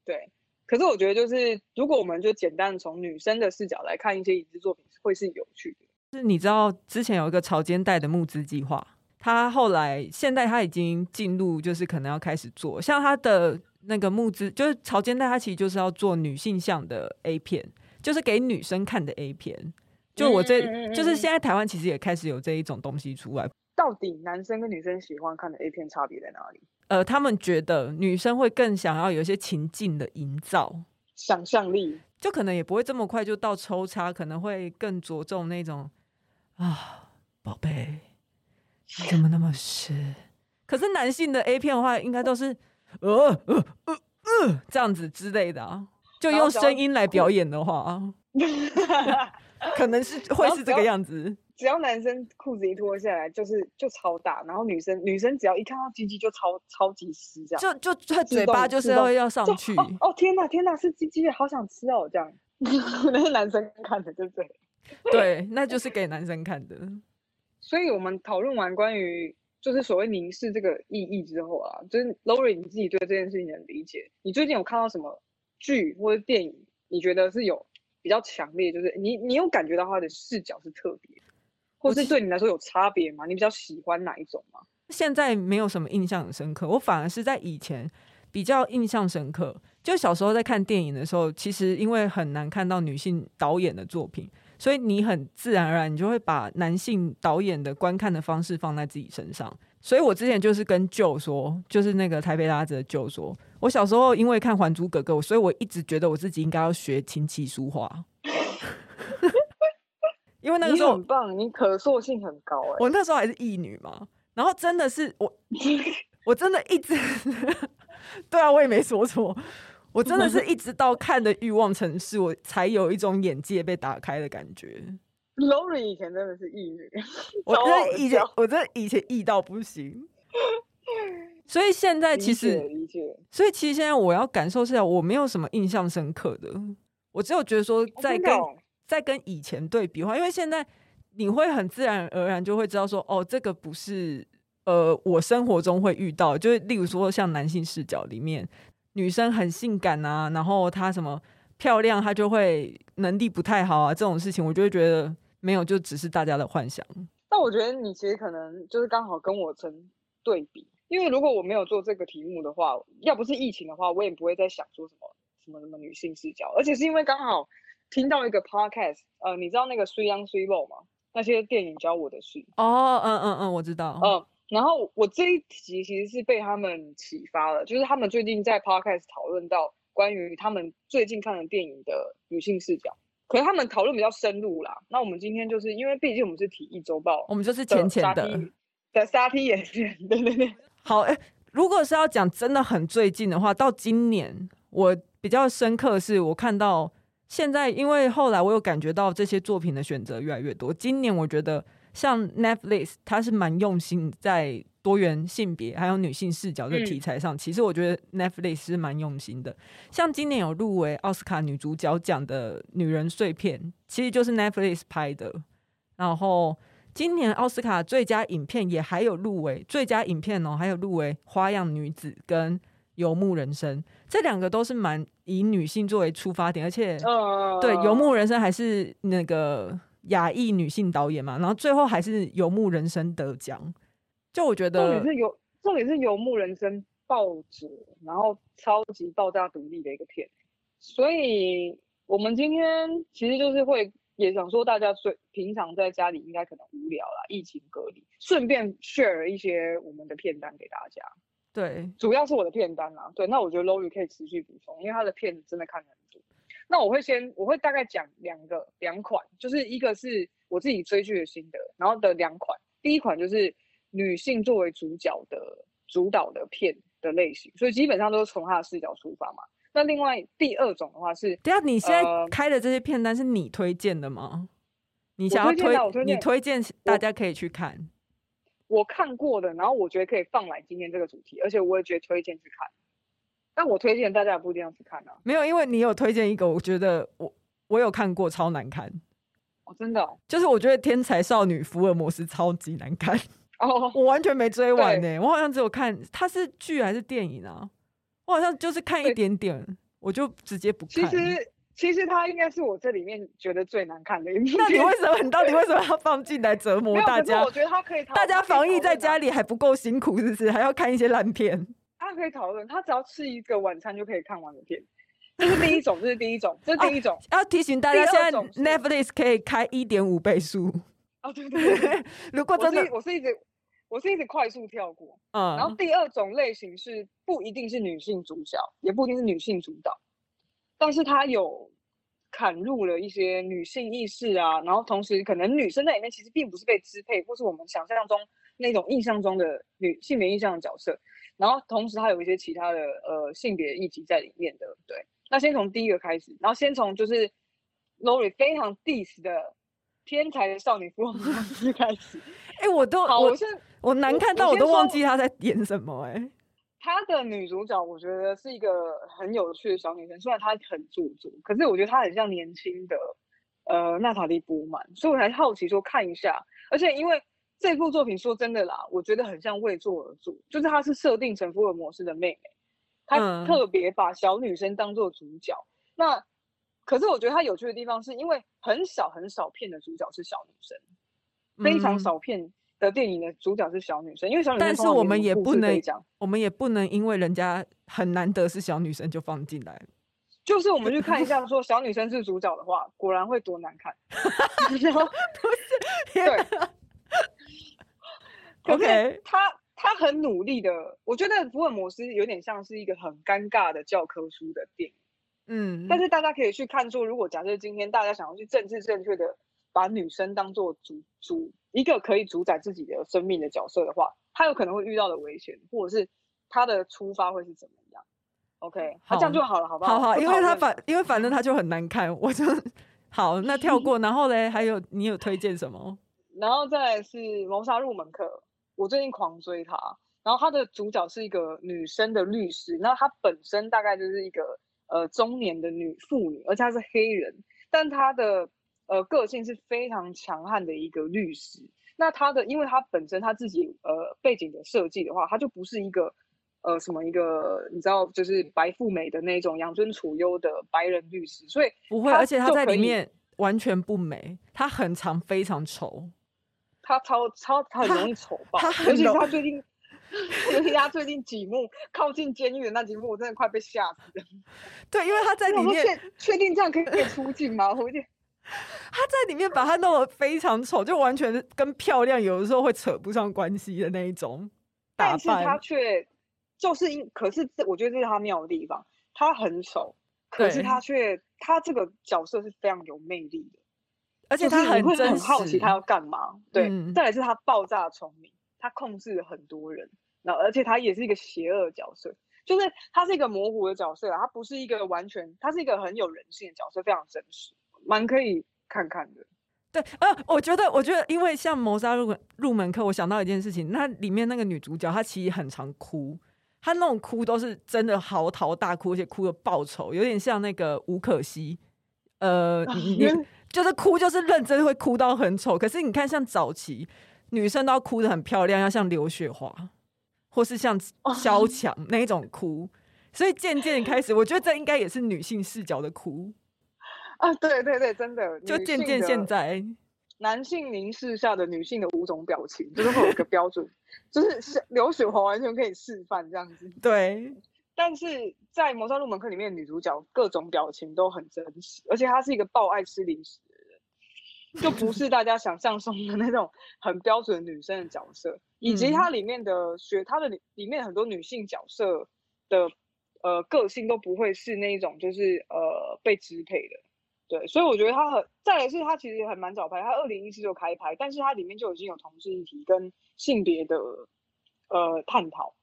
对，可是我觉得就是如果我们就简单从女生的视角来看一些影视作品，会是有趣的。
是，你知道之前有一个潮间带的募资计划。他后来，现在他已经进入，就是可能要开始做，像他的那个募资，就是潮间带，他其实就是要做女性向的 A 片，就是给女生看的 A 片。就我这，就是现在台湾其实也开始有这一种东西出来。
到底男生跟女生喜欢看的 A 片差别在哪里？
呃，他们觉得女生会更想要有一些情境的营造，
想象力，
就可能也不会这么快就到抽插，可能会更着重那种啊，宝贝。你怎么那么湿？可是男性的 A 片的话，应该都是呃呃呃呃这样子之类的啊，就用声音来表演的话啊，可能是会是这个样子。
只要男生裤子一脱下来，就是就超大，然后女生女生只要一看到鸡鸡就超超级湿，这样
就就他嘴巴就是要要上去。
哦，哦天哪天哪，是鸡鸡，好想吃哦，这样 那是男生看的，对不对？
对，那就是给男生看的。
所以我们讨论完关于就是所谓凝视这个意义之后啊，就是 Lori 你自己对这件事情的理解，你最近有看到什么剧或者电影，你觉得是有比较强烈，就是你你有感觉到他的视角是特别，或是对你来说有差别吗？你比较喜欢哪一种吗？
现在没有什么印象很深刻，我反而是在以前比较印象深刻。就小时候在看电影的时候，其实因为很难看到女性导演的作品。所以你很自然而然，你就会把男性导演的观看的方式放在自己身上。所以我之前就是跟 Joe 说，就是那个台北拉子的 Joe 说，我小时候因为看《还珠格格》，所以我一直觉得我自己应该要学琴棋书画。因为那个时候
很棒，你可塑性很高哎、欸。
我那时候还是义女嘛，然后真的是我，我真的一直，对啊，我也没说错，我真的是 一直到看的《欲望城市》，我才有一种眼界被打开的感觉。
Lori 以前真的是异女，
我真的以前，我真的以前异到不行。所以现在其实，所以其实现在我要感受是，我没有什么印象深刻的，我只有觉得说在跟。哦在跟以前对比的话，因为现在你会很自然而然就会知道说，哦，这个不是呃我生活中会遇到，就是例如说像男性视角里面，女生很性感啊，然后她什么漂亮，她就会能力不太好啊，这种事情我就会觉得没有，就只是大家的幻想。
但我觉得你其实可能就是刚好跟我成对比，因为如果我没有做这个题目的话，要不是疫情的话，我也不会再想说什么什么什么女性视角，而且是因为刚好。听到一个 podcast，呃，你知道那个 Three Young Three Bold 吗？那些电影教我的事。
哦，嗯嗯嗯，我知道。
嗯，然后我这一集其实是被他们启发了，就是他们最近在 podcast 讨论到关于他们最近看的电影的女性视角，可是他们讨论比较深入啦。那我们今天就是因为毕竟我们是体育周报，
我们就是浅浅的
的沙皮演员，对对对。
好，哎，如果是要讲真的很最近的话，到今年我比较深刻的是我看到。现在，因为后来我有感觉到这些作品的选择越来越多。今年我觉得像 Netflix，它是蛮用心在多元性别还有女性视角的题材上。其实我觉得 Netflix 是蛮用心的。像今年有入围奥斯卡女主角奖的《女人碎片》，其实就是 Netflix 拍的。然后今年奥斯卡最佳影片也还有入围，最佳影片哦，还有入围《花样女子》跟《游牧人生》。这两个都是蛮以女性作为出发点，而且、uh, 对《游牧人生》还是那个亚裔女性导演嘛，然后最后还是《游牧人生》得奖。就我觉得，
重点是游，重点是《游牧人生》爆折，然后超级爆炸独立的一个片。所以我们今天其实就是会也想说，大家最平常在家里应该可能无聊啦，疫情隔离，顺便 share 一些我们的片单给大家。
对，
主要是我的片单啦。对，那我觉得 Lori 可以持续补充，因为他的片子真的看很多。那我会先，我会大概讲两个两款，就是一个是我自己追剧的心得，然后的两款。第一款就是女性作为主角的主导的片的类型，所以基本上都是从她的视角出发嘛。那另外第二种的话是，
对啊你现在开的这些片单是你推荐的吗？你想要推，推你推荐大家可以去看。
我看过的，然后我觉得可以放来今天这个主题，而且我也觉得推荐去看。但我推荐大家也不一定要去看啊。
没有，因为你有推荐一个，我觉得我我有看过，超难看。
哦，真的哦？
就是我觉得《天才少女福尔摩斯》超级难看。
哦，
我完全没追完呢。我好像只有看，它是剧还是电影啊？我好像就是看一点点，我就直接不看。
其实。其实它应该是我这里面觉得最难看的一部。
那你为什么？你到底为什么要放进来折磨大家？
我觉得它可以。
大家防疫在家里还不够辛苦，是不是？还要看一些烂片？
它可以讨论，他只要吃一个晚餐就可以看完的片。这是第一种，这是第一种，这是第一种。
要提醒大家，现在 Netflix 可以开一点五倍速。
哦，对对对。
如果真的，
我是一直，我是一直快速跳过。嗯。然后第二种类型是不一定是女性主角，也不一定是女性主导，但是它有。砍入了一些女性意识啊，然后同时可能女生在里面其实并不是被支配，或是我们想象中那种印象中的女性别印象的角色，然后同时还有一些其他的呃性别议题在里面的。对，那先从第一个开始，然后先从就是 Lori 非常 diss 的天才的少女福尔摩斯开始。
哎、欸，我都好，我我，我难看到我都忘记他在演什么哎、欸。
她的女主角，我觉得是一个很有趣的小女生。虽然她很做作，可是我觉得她很像年轻的呃娜塔莉波曼，所以我才好奇说看一下。而且因为这部作品说真的啦，我觉得很像未做而做，就是她是设定成福尔摩斯的妹妹，她特别把小女生当做主角。嗯、那可是我觉得她有趣的地方是因为很少很少片的主角是小女生，非常少片。嗯的电影的主角是小女生，因为小女生，但
是我们也不能讲，我们也不能因为人家很难得是小女生就放进来。
就是我们去看一下，说小女生是主角的话，果然会多难看。然后不是，对。OK，他他很努力的，我觉得福尔摩斯有点像是一个很尴尬的教科书的电影，
嗯，
但是大家可以去看说，如果假设今天大家想要去政治正确的把女生当做主主一个可以主宰自己的生命的角色的话，他有可能会遇到的危险，或者是他的出发会是怎么样？OK，好，这样就好了，好不好？
好好，因为他反因为反正他就很难看，我就好那跳过，然后嘞，还有你有推荐什么？
然后再来是谋杀入门课。我最近狂追他，然后他的主角是一个女生的律师，那她本身大概就是一个呃中年的女妇女，而且她是黑人，但她的呃个性是非常强悍的一个律师。那她的，因为她本身她自己呃背景的设计的话，她就不是一个呃什么一个你知道就是白富美的那种养尊处优的白人律师，所以
不会，而且她在里面完全不美，她很长，非常丑。
他超超他很容易丑爆，尤其是他最近，尤其他最近几幕靠近监狱的那几幕，我真的快被吓死了。
对，因为他在里面确
确定这样可以可以出镜吗？我有点
他在里面把他弄得非常丑，就完全跟漂亮有的时候会扯不上关系的那一种。但是
他却就是因，可是我觉得这是他妙的地方，他很丑，可是他却他这个角色是非常有魅力的。
而且他很
会很好奇他要干嘛，对。
嗯、
再来是他爆炸聪明，他控制了很多人，然后而且他也是一个邪恶的角色，就是他是一个模糊的角色，他不是一个完全，他是一个很有人性的角色，非常真实，蛮可以看看的。
对，呃，我觉得，我觉得，因为像谋杀入门入门课，我想到一件事情，那里面那个女主角她其实很常哭，她那种哭都是真的嚎啕大哭，而且哭的爆丑，有点像那个吴可熙，呃，你。就是哭，就是认真会哭到很丑。可是你看，像早期女生都要哭得很漂亮，要像刘雪华，或是像萧蔷那一种哭。所以渐渐开始，我觉得这应该也是女性视角的哭
啊！对对对，真的，
就渐渐现在
男性凝视下的女性的五种表情，就是会有一个标准，就是刘雪华完全可以示范这样子。
对。
但是在《谋杀入门课》里面，女主角各种表情都很真实，而且她是一个爆爱吃零食的人，就不是大家想象中的那种很标准女生的角色。以及她里面的学，她的里面很多女性角色的呃个性都不会是那一种就是呃被支配的，对。所以我觉得她很，再来是她其实也很蛮早拍，她二零一四就开拍，但是它里面就已经有同志议题跟性别的呃探讨。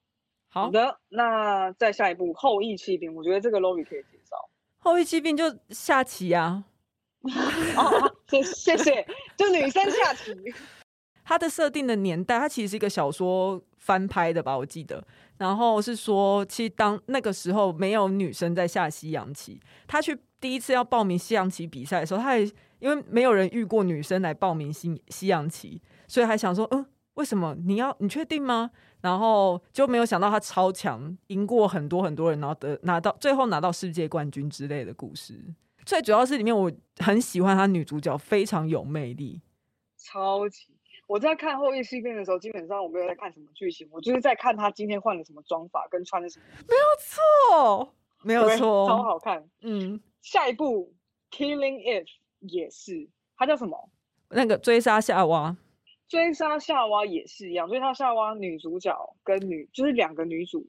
好的，那再下一步《后羿弃兵》，我觉得这个 Lori 可以介绍。
后羿弃兵就下棋啊，
哦，谢谢谢，就女生下棋。
它的设定的年代，它其实是一个小说翻拍的吧，我记得。然后是说，其实当那个时候没有女生在下西洋棋，他去第一次要报名西洋棋比赛的时候，他也因为没有人遇过女生来报名西西洋棋，所以还想说，嗯，为什么你要？你确定吗？然后就没有想到他超强，赢过很多很多人，然后得拿到最后拿到世界冠军之类的故事。最主要是里面我很喜欢他女主角，非常有魅力，
超级。我在看后翼弃兵的时候，基本上我没有在看什么剧情，我就是在看他今天换了什么妆法跟穿了什么。
没有错，没有错，
超好看。
嗯，
下一部《Killing Eve》也是，它叫什么？
那个追杀夏娃。
追杀夏娃也是一样，追杀夏娃女主角跟女就是两个女主，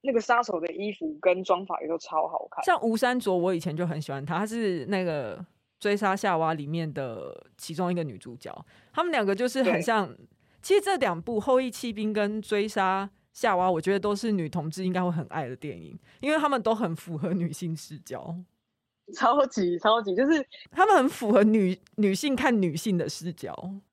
那个杀手的衣服跟妆法也都超好看。
像吴珊卓，我以前就很喜欢她，她是那个追杀夏娃里面的其中一个女主角。他们两个就是很像。其实这两部《后羿弃兵》跟《追杀夏娃》，我觉得都是女同志应该会很爱的电影，因为他们都很符合女性视角。
超级超级，就是
他们很符合女女性看女性的视角。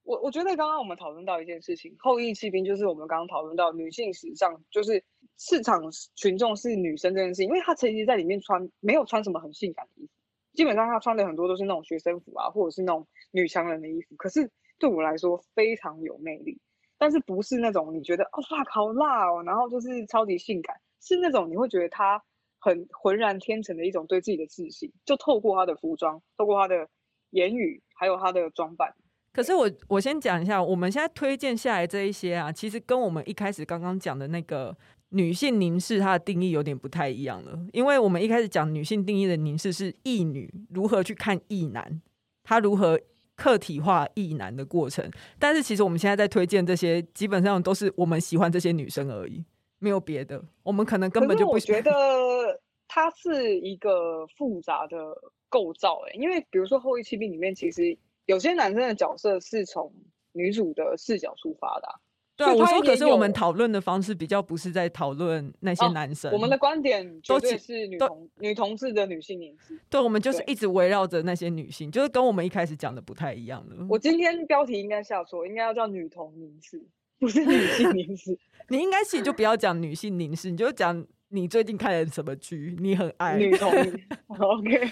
我我觉得刚刚我们讨论到一件事情，后翼弃兵就是我们刚刚讨论到女性时尚，就是市场群众是女生这件事情，因为她其实在里面穿没有穿什么很性感的衣服，基本上她穿的很多都是那种学生服啊，或者是那种女强人的衣服。可是对我来说非常有魅力，但是不是那种你觉得哦哇好辣哦，然后就是超级性感，是那种你会觉得她。很浑然天成的一种对自己的自信，就透过她的服装，透过她的言语，还有她的装扮。
可是我我先讲一下，我们现在推荐下来这一些啊，其实跟我们一开始刚刚讲的那个女性凝视它的定义有点不太一样了。因为我们一开始讲女性定义的凝视是异女如何去看异男，她如何客体化异男的过程。但是其实我们现在在推荐这些，基本上都是我们喜欢这些女生而已，没有别的。我们可能根本就不
我觉得它是一个复杂的构造，哎，因为比如说《后裔弃兵》里面，其实有些男生的角色是从女主的视角出发的啊。
对啊，我说，可是我们讨论的方式比较不是在讨论那些男生，
哦，我们的观点绝对是女同女同志的女性凝视。
对，我们就是一直围绕着那些女性，就是跟我们一开始讲的不太一样的。
我今天标题应该下错，应该要叫女同凝视，不是女性凝视。
你应该其实就不要讲女性凝视，你就讲你最近看了什么剧，你很爱
女同。OK，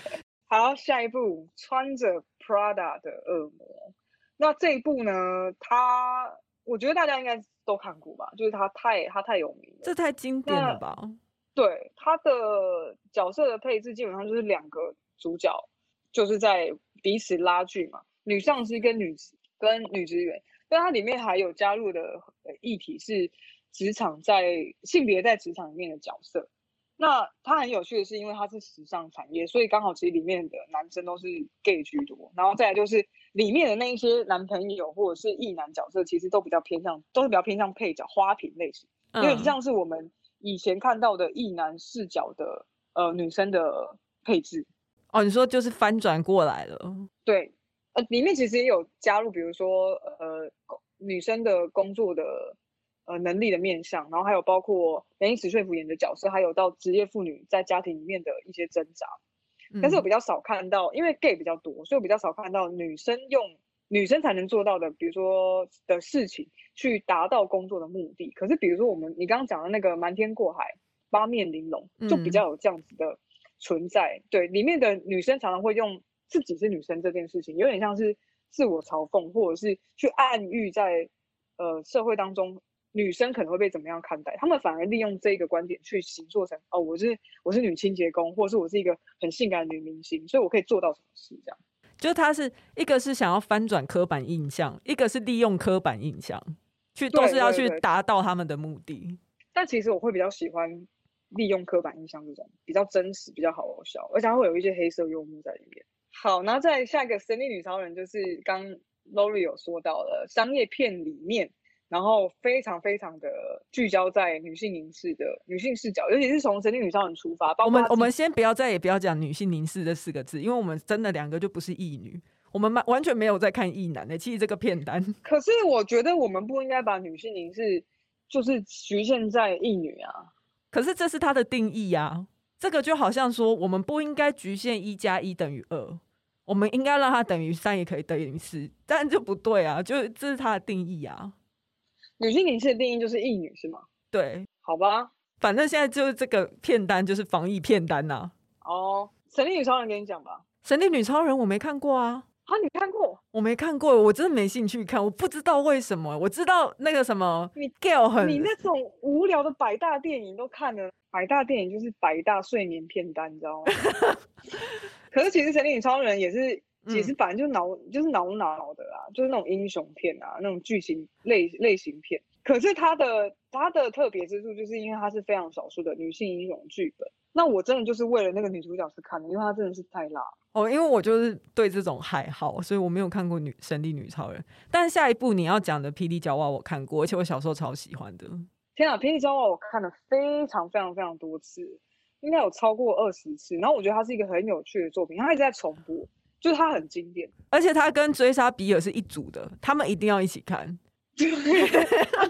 好，下一部穿着 Prada 的恶魔。那这一部呢，它。我觉得大家应该都看过吧，就是他太他太有名了，
这太经典了吧？
对，他的角色的配置基本上就是两个主角，就是在彼此拉锯嘛，女上司跟女跟女职员，但它里面还有加入的议题是职场在性别在职场里面的角色。那它很有趣的是，因为它是时尚产业，所以刚好其实里面的男生都是 gay 居多，然后再来就是里面的那一些男朋友或者是异男角色，其实都比较偏向，都是比较偏向配角花瓶类型，因为像是我们以前看到的异男视角的呃女生的配置。
哦，你说就是翻转过来了？
对，呃，里面其实也有加入，比如说呃女生的工作的。呃，能力的面向，然后还有包括梅因史翠普演的角色，还有到职业妇女在家庭里面的一些挣扎。但是我比较少看到，因为 gay 比较多，所以我比较少看到女生用女生才能做到的，比如说的事情去达到工作的目的。可是比如说我们你刚刚讲的那个瞒天过海、八面玲珑，就比较有这样子的存在。嗯、对，里面的女生常常会用自己是女生这件事情，有点像是自我嘲讽，或者是去暗喻在呃社会当中。女生可能会被怎么样看待？他们反而利用这个观点去形塑成哦，我是我是女清洁工，或者是我是一个很性感的女明星，所以我可以做到什么事？这样，
就他是一个是想要翻转刻板印象，一个是利用刻板印象去，都是要去达到他们的目的。
但其实我会比较喜欢利用刻板印象这种比较真实、比较好笑，而且它会有一些黑色幽默在里面。好，然后再下一个神力女超人，就是刚 Lori 有说到的商业片里面。然后非常非常的聚焦在女性凝视的女性视角，尤其是从神经女超人出发。
我们我们先不要再也不要讲女性凝视这四个字，因为我们真的两个就不是异女，我们完全没有在看异男的。其实这个片单，
可是我觉得我们不应该把女性凝视就是局限在异女啊。
可是这是它的定义呀、啊，这个就好像说我们不应该局限一加一等于二，我们应该让它等于三也可以等于四，但就不对啊，就这是它的定义啊。
女性凝视的定义就是异女是吗？
对，
好吧，
反正现在就是这个片单就是防疫片单呐、啊。
哦，神力女超人给你讲吧。
神力女超人我没看过啊。
啊，你看过？
我没看过，我真的没兴趣看，我不知道为什么。我知道那个什么，你 Gail 很，
你那种无聊的百大电影都看了，百大电影就是百大睡眠片单，你知道吗？可是其实神力女超人也是。其实反正就脑、嗯、就是脑脑的啦，就是那种英雄片啊，那种剧情类类型片。可是它的它的特别之处，就是因为它是非常少数的女性英雄剧本。那我真的就是为了那个女主角去看的，因为她真的是太辣
哦。因为我就是对这种还好，所以我没有看过女神力女超人。但下一部你要讲的霹雳娇娃我看过，而且我小时候超喜欢的。
天啊，霹雳娇娃我看了非常非常非常多次，应该有超过二十次。然后我觉得它是一个很有趣的作品，它一直在重播。就是他很经典，
而且它跟追杀比尔是一组的，他们一定要一起看。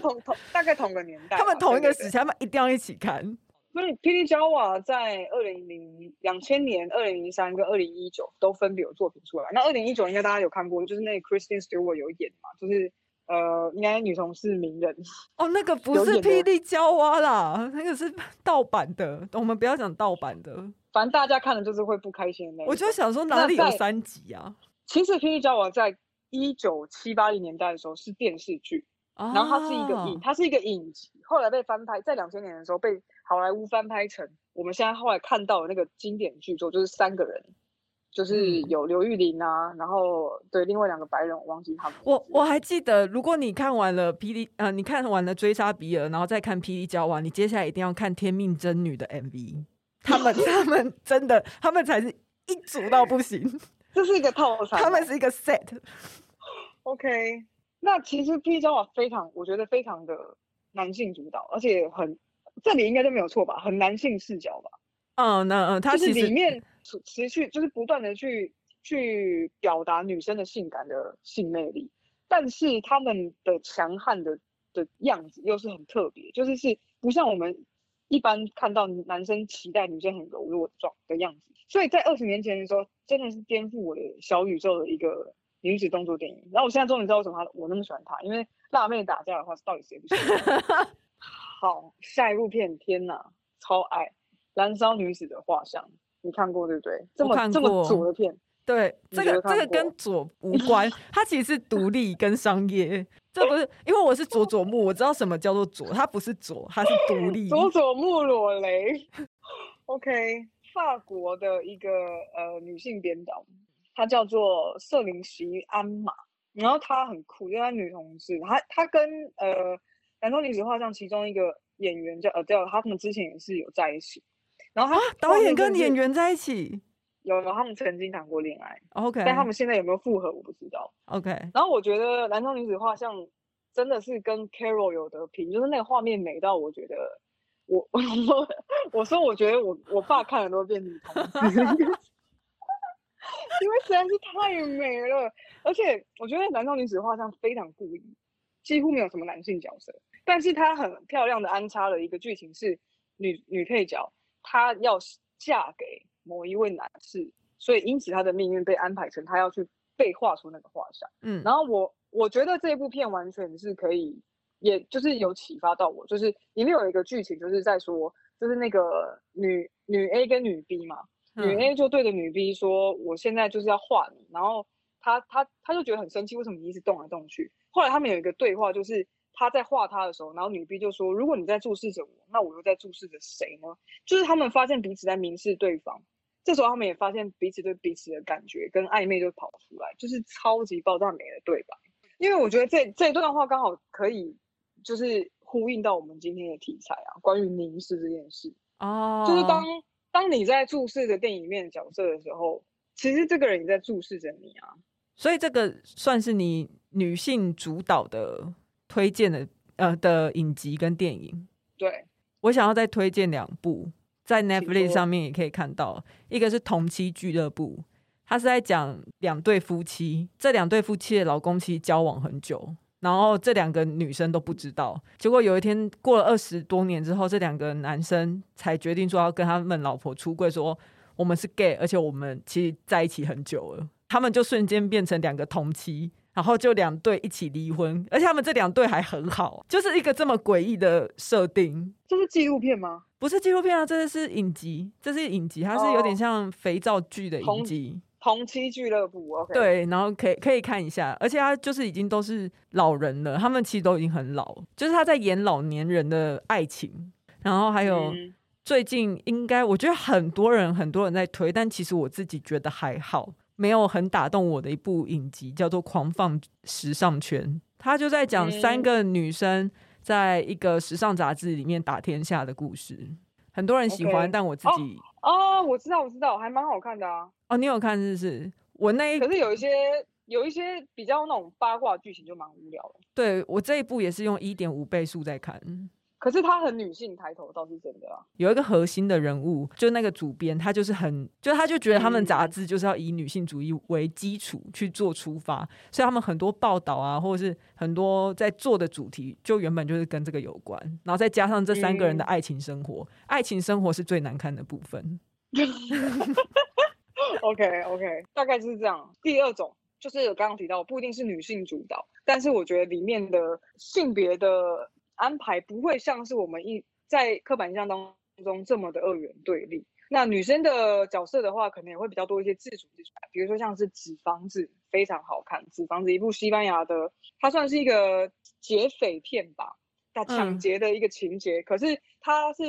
同同大概同个年代，
他们同一个时期，他们一定要一起看。
所以《霹雳娇娃》在二零零两千年、二零零三跟二零一九都分别有作品出来。那二零一九应该大家有看过，就是那个 Kristen Stewart 有演嘛，就是呃，应该女同事名人。
哦，那个不是《霹雳娇娃》啦，那个是盗版的。我们不要讲盗版的。
反正大家看了就是会不开心的。
我就想说哪里有三集啊？
其实《霹雳娇娃》在一九七八零年代的时候是电视剧，啊，然后它是一个影，它是一个影集，后来被翻拍，在两千年的时候被好莱坞翻拍成我们现在后来看到的那个经典剧作，就是三个人，就是有刘玉玲啊，然后对另外两个白人我忘记他们。
我我还记得，如果你看完了《霹雳》呃，你看完了《追杀比尔》，然后再看《霹雳娇娃》，你接下来一定要看《天命真女》的 MV。他们他们真的，他们才是一组到不行。
这是一个套餐，
他们是一个 set。
OK，那其实 P 交法非常，我觉得非常的男性主导，而且很这里应该都没有错吧，很男性视角吧。
嗯，那嗯，它其实
里面持续就是不断的去去表达女生的性感的性魅力，但是他们的强悍的的样子又是很特别，就是是不像我们一般看到男生期待女生很柔弱状的样子，所以在二十年前的时候，真的是颠覆我的小宇宙的一个。女子动作电影，然后我现在终于知道为什么他我那么喜欢他，因为辣妹打架的话，是到底谁不喜欢？好，下一部片，天哪，超爱《燃烧女子的画像》，你看过对不对？这么这么左的片，
对，这个这个跟 左无关，它其实是独立跟商业，这不是因为我是佐佐木，我知道什么叫做佐。他不是佐，他是独立。
佐佐木裸雷，OK，法国的一个呃女性编导。她叫做瑟琳席安玛，然后她很酷，因为她女同志，她她跟呃《燃烧女子画像》其中一个演员叫 Adele，他们之前也是有在一起。然后她、啊、
导演跟演员在一起，
有有，他们曾经谈过恋爱。
OK，
但他们现在有没有复合，我不知道。
OK，
然后我觉得《燃烧女子画像》真的是跟 Carol 有得拼，就是那个画面美到我觉得我 我我说我觉得我我爸看了都会变女同志。因为实在是太美了，而且我觉得《燃烧女子画像》非常故意，几乎没有什么男性角色，但是她很漂亮的安插了一个剧情是女女配角，她要嫁给某一位男士，所以因此他的命运被安排成他要去被画出那个画像。嗯，然后我我觉得这部片完全是可以，也就是有启发到我，就是里面有一个剧情就是在说，就是那个女女 A 跟女 B 嘛。女 A 就对着女 B 说：“我现在就是要画你。”然后他他他就觉得很生气，为什么你一直动来动去？后来他们有一个对话，就是他在画他的时候，然后女 B 就说：“如果你在注视着我，那我又在注视着谁呢？”就是他们发现彼此在明示对方，这时候他们也发现彼此对彼此的感觉跟暧昧就跑出来，就是超级爆炸美的对白。因为我觉得这这段话刚好可以就是呼应到我们今天的题材啊，关于凝视这件事哦，oh. 就是当。当你在注视着电影里面角色的时候，其实这个人也在注视着你啊。
所以这个算是你女性主导的推荐的呃的影集跟电影。
对，
我想要再推荐两部，在 Netflix 上面也可以看到。一个是《同妻俱乐部》，他是在讲两对夫妻，这两对夫妻的老公其实交往很久。然后这两个女生都不知道，结果有一天过了二十多年之后，这两个男生才决定说要跟他们老婆出柜，说我们是 gay，而且我们其实在一起很久了。他们就瞬间变成两个同妻，然后就两对一起离婚，而且他们这两对还很好，就是一个这么诡异的设定。
这是纪录片吗？
不是纪录片啊，这是影集，这是影集，它是有点像肥皂剧的影集。
同期俱乐部，OK，
对，然后可以可以看一下，而且他就是已经都是老人了，他们其实都已经很老，就是他在演老年人的爱情，然后还有最近应该我觉得很多人很多人在推，但其实我自己觉得还好，没有很打动我的一部影集叫做《狂放时尚圈》，他就在讲三个女生在一个时尚杂志里面打天下的故事，很多人喜欢，okay. 但我自己。
哦，我知道，我知道，还蛮好看的啊。
哦，你有看是不是？我那一
可是有一些有一些比较那种八卦剧情就蛮无聊的。
对，我这一部也是用一点五倍速在看。
可是他很女性抬头，倒是真的啊。
有一个核心的人物，就那个主编，他就是很，就他就觉得他们杂志就是要以女性主义为基础去做出发，嗯，所以他们很多报道啊，或者是很多在做的主题，就原本就是跟这个有关。然后再加上这三个人的爱情生活，嗯，爱情生活是最难看的部分。
OK OK，大概就是这样。第二种就是我刚刚提到，不一定是女性主导，但是我觉得里面的性别的。安排不会像是我们一在刻板印象当中这么的二元对立。那女生的角色的话，可能也会比较多一些自主自主。比如说像是《纸房子》，非常好看，《纸房子》一部西班牙的，它算是一个劫匪片吧，它抢劫的一个情节。嗯。可是它是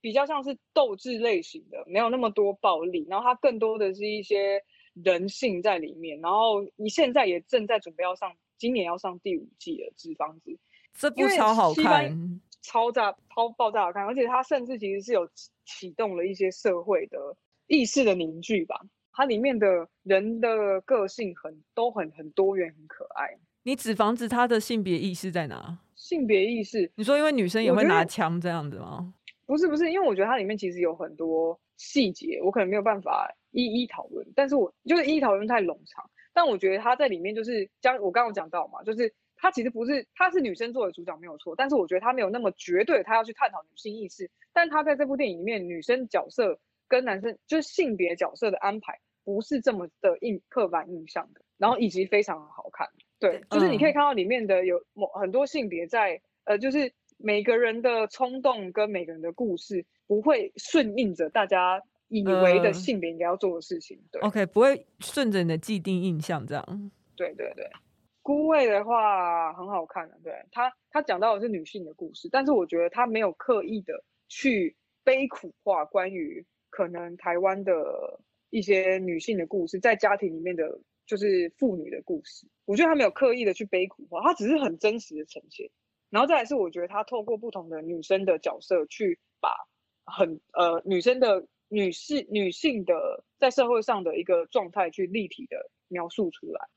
比较像是斗智类型的，没有那么多暴力，然后它更多的是一些人性在里面。然后你现在也正在准备要上，今年要上第五季了，《纸房子》。
这部超好看，
超炸、超爆炸好看，而且它甚至其实是有启动了一些社会的意识的凝聚吧。它里面的人的个性很都很很多元，很可爱。
你只房子它的性别意识在哪？
性别意识？你
说因为女生也会拿枪这样子吗？
不是不是，因为我觉得它里面其实有很多细节，我可能没有办法一一讨论。但是我就是一一讨论太冗长。但我觉得它在里面就是将我刚刚讲到嘛，就是它其实不是，她是女生作为主角没有错，但是我觉得她没有那么绝对，她要去探讨女性意识。但她在这部电影里面，女生角色跟男生就是性别角色的安排不是这么的印刻板印象的，然后以及非常好看。对，就是你可以看到里面的有某很多性别在呃，就是。每个人的冲动跟每个人的故事不会顺应着大家以为的性别应该要做的事情，对。
OK，不会顺着你的既定印象这样。
对对对，孤味的话很好看的，对他他讲到的是女性的故事，但是我觉得他没有刻意的去悲苦化关于可能台湾的一些女性的故事，在家庭里面的就是妇女的故事，我觉得他没有刻意的去悲苦化，他只是很真实的呈现。然后再来是，我觉得他透过不同的女生的角色，去把很呃女生的女性女性的在社会上的一个状态，去立体的描述出来。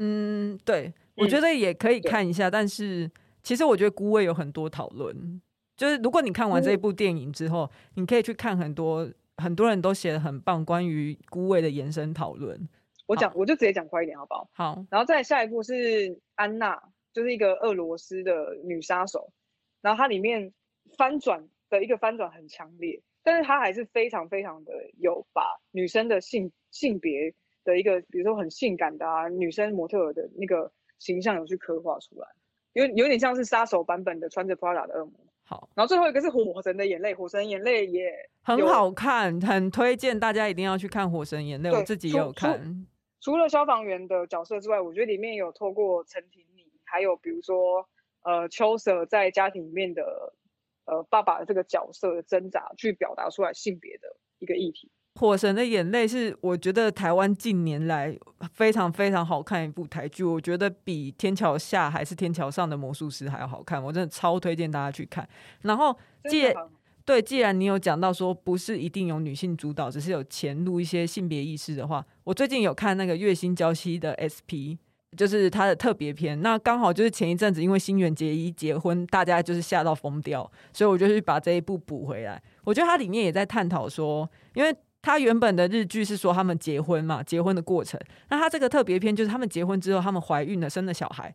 嗯，对，我觉得也可以看一下。嗯、但是其实我觉得孤味有很多讨论，就是如果你看完这一部电影之后，嗯、你可以去看很多很多人都写的很棒关于孤味的延伸讨论。
我讲，我就直接讲快一点，好不好？
好。
然后再下一部是安娜。就是一个俄罗斯的女杀手，然后它里面翻转的一个翻转很强烈，但是它还是非常非常的有把女生的性性别的一个，比如说很性感的啊，女生模特的那个形象有去刻画出来，有有点像是杀手版本的穿着 Prada 的恶魔。
好，
然后最后一个是火神的眼泪，火神眼泪也
很好看，很推荐大家一定要去看火神眼泪，我自己也有看。
除了消防员的角色之外，我觉得里面有透过陈婷。还有比如说，呃，秋舍在家庭里面的，呃，爸爸的这个角色的挣扎，去表达出来性别的一个议题。
火神的眼泪是我觉得台湾近年来非常非常好看一部台剧，我觉得比天桥下还是天桥上的魔术师还要好看，我真的超推荐大家去看。然后，既然对，既然你有讲到说不是一定有女性主导，只是有潜入一些性别意识的话，我最近有看那个月薪娇妻的 SP。就是他的特别篇，那刚好就是前一阵子因为新垣结衣结婚，大家就是吓到疯掉，所以我就去把这一部补回来。我觉得它里面也在探讨说，因为他原本的日剧是说他们结婚嘛，结婚的过程。那他这个特别篇就是他们结婚之后，他们怀孕了，生了小孩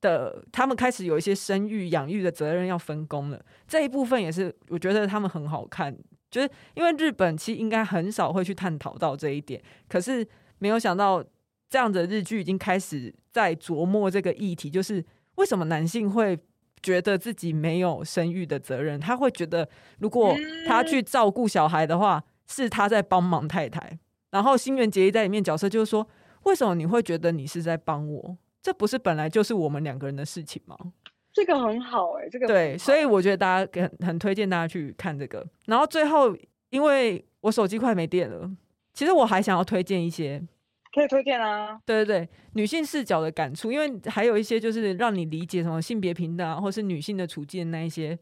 的，他们开始有一些生育养育的责任要分工了。这一部分也是我觉得他们很好看，就是因为日本其实应该很少会去探讨到这一点，可是没有想到。这样的日剧已经开始在琢磨这个议题，就是为什么男性会觉得自己没有生育的责任？他会觉得，如果他去照顾小孩的话，是他在帮忙太太。然后新垣结衣在里面角色就是说，为什么你会觉得你是在帮我？这不是本来就是我们两个人的事情吗？
这个很好哎、欸，这个
对，所以我觉得大家很很推荐大家去看这个。然后最后，因为我手机快没电了，其实我还想要推荐一些。
可以推荐啊，
对对对，女性视角的感触，因为还有一些就是让你理解什么性别平等啊，或是女性的处境那一些，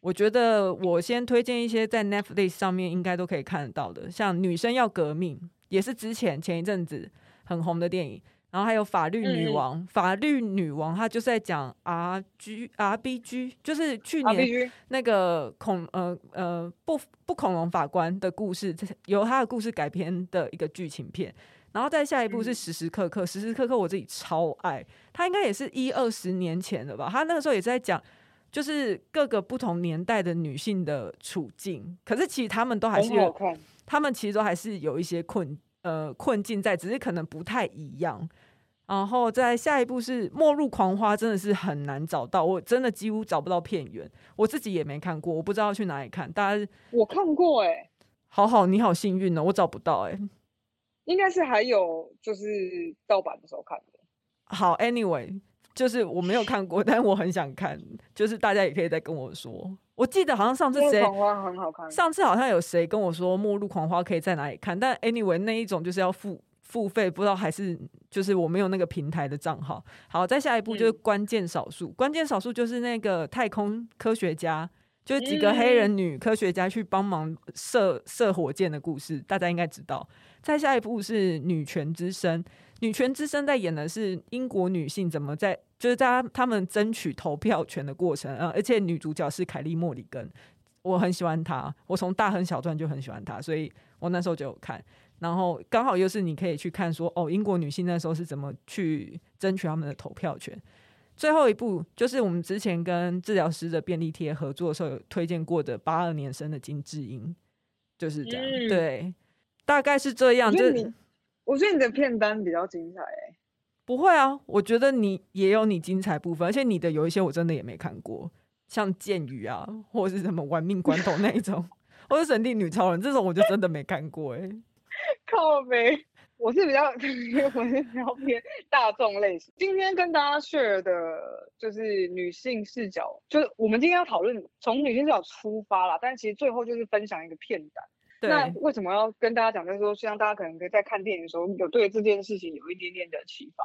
我觉得我先推荐一些在 Netflix 上面应该都可以看得到的，像《女生要革命》也是之前前一阵子很红的电影，然后还有《法律女王》，嗯，《法律女王》她就是在讲 R G R B G，就是去年那个恐呃呃不不恐龙法官的故事，由他的故事改编的一个剧情片。然后再下一部是时时刻刻，时时刻刻我自己超爱，他应该也是一二十年前的吧？他那个时候也是在讲，就是各个不同年代的女性的处境，可是其实他们都还是有，他们其实都还是有一些困呃困境在，只是可能不太一样。然后在下一步是《末路狂花》，真的是很难找到，我真的几乎找不到片源，我自己也没看过，我不知道去哪里看。大家
我看过哎、欸，
好好，你好幸运哦，我找不到哎、欸。
应该是还有就是盗版的时候看的。
好，Anyway，就是我没有看过，但我很想看。就是大家也可以再跟我说。我记得好像上次谁，
狂花很好看。
上次好像有谁跟我说《末路狂花》可以在哪里看，但 Anyway 那一种就是要付付费，不知道还是就是我没有那个平台的账号。好，再下一步就是关键少数，嗯、关键少数就是那个太空科学家。就是几个黑人女科学家去帮忙射射火箭的故事，大家应该知道。再下一步是《女权之声》，《女权之声》在演的是英国女性怎么在就是在他们争取投票权的过程啊，而且女主角是凯莉·莫里根，我很喜欢她，我从大亨小传就很喜欢她，所以我那时候就有看。然后刚好又是你可以去看说哦，英国女性那时候是怎么去争取他们的投票权。最后一部就是我们之前跟治疗师的便利贴合作的时候有推荐过的八二年生的金智英，就是这样。嗯、对，大概是这样。就
你，我觉得你的片单比较精彩哎。
不会啊，我觉得你也有你精彩部分，而且你的有一些我真的也没看过，像剑鱼啊，或者是什么玩命关头那一种，或者神力女超人这种，我就真的没看过哎。
靠北，我是比较，我是比较偏大众类型。今天跟大家 share 的就是女性视角，就是我们今天要讨论从女性视角出发啦，但其实最后就是分享一个片单。
对
那为什么要跟大家讲？就是说，希望大家可能可以在看电影的时候有对这件事情有一点点的启发。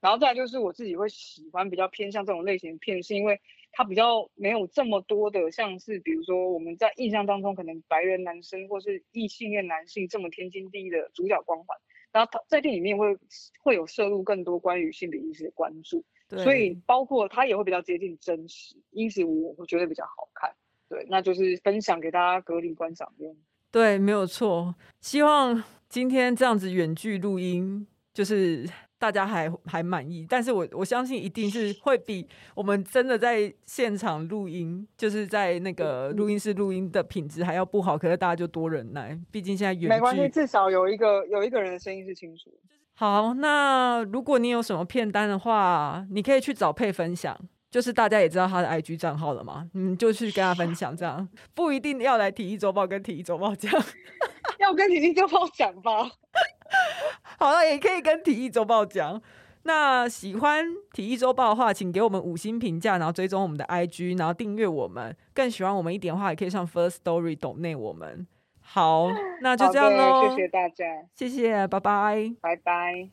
然后再来就是我自己会喜欢比较偏向这种类型的片，是因为。它比较没有这么多的，像是比如说我们在印象当中可能白人男生或是异性恋男性这么天经地义的主角光环，然后他在电影里面会会有摄入更多关于性别意识的关注，所以包括它也会比较接近真实，因此我我觉得比较好看。对，那就是分享给大家隔离观赏用。
对，没有错。希望今天这样子远距录音就是。大家还还满意，但是我我相信一定是会比我们真的在现场录音，就是在那个录音室录音的品质还要不好。可是大家就多忍耐，毕竟现在远距。
没关系，至少有一个有一个人的声音是清楚。
好，那如果你有什么片单的话，你可以去找配分享，就是大家也知道他的 IG 账号了嘛，你就去跟他分享，这样不一定要来体育周报跟体育周报讲，
要跟体育周报讲吧。
好了，也可以跟体育周报讲。那喜欢体育周报的话，请给我们五星评价，然后追踪我们的 IG，然后订阅我们。更喜欢我们一点的话，也可以上 First Story 抖内我们。好，那就这样喽。
谢谢大家，
谢谢，拜拜，
拜拜。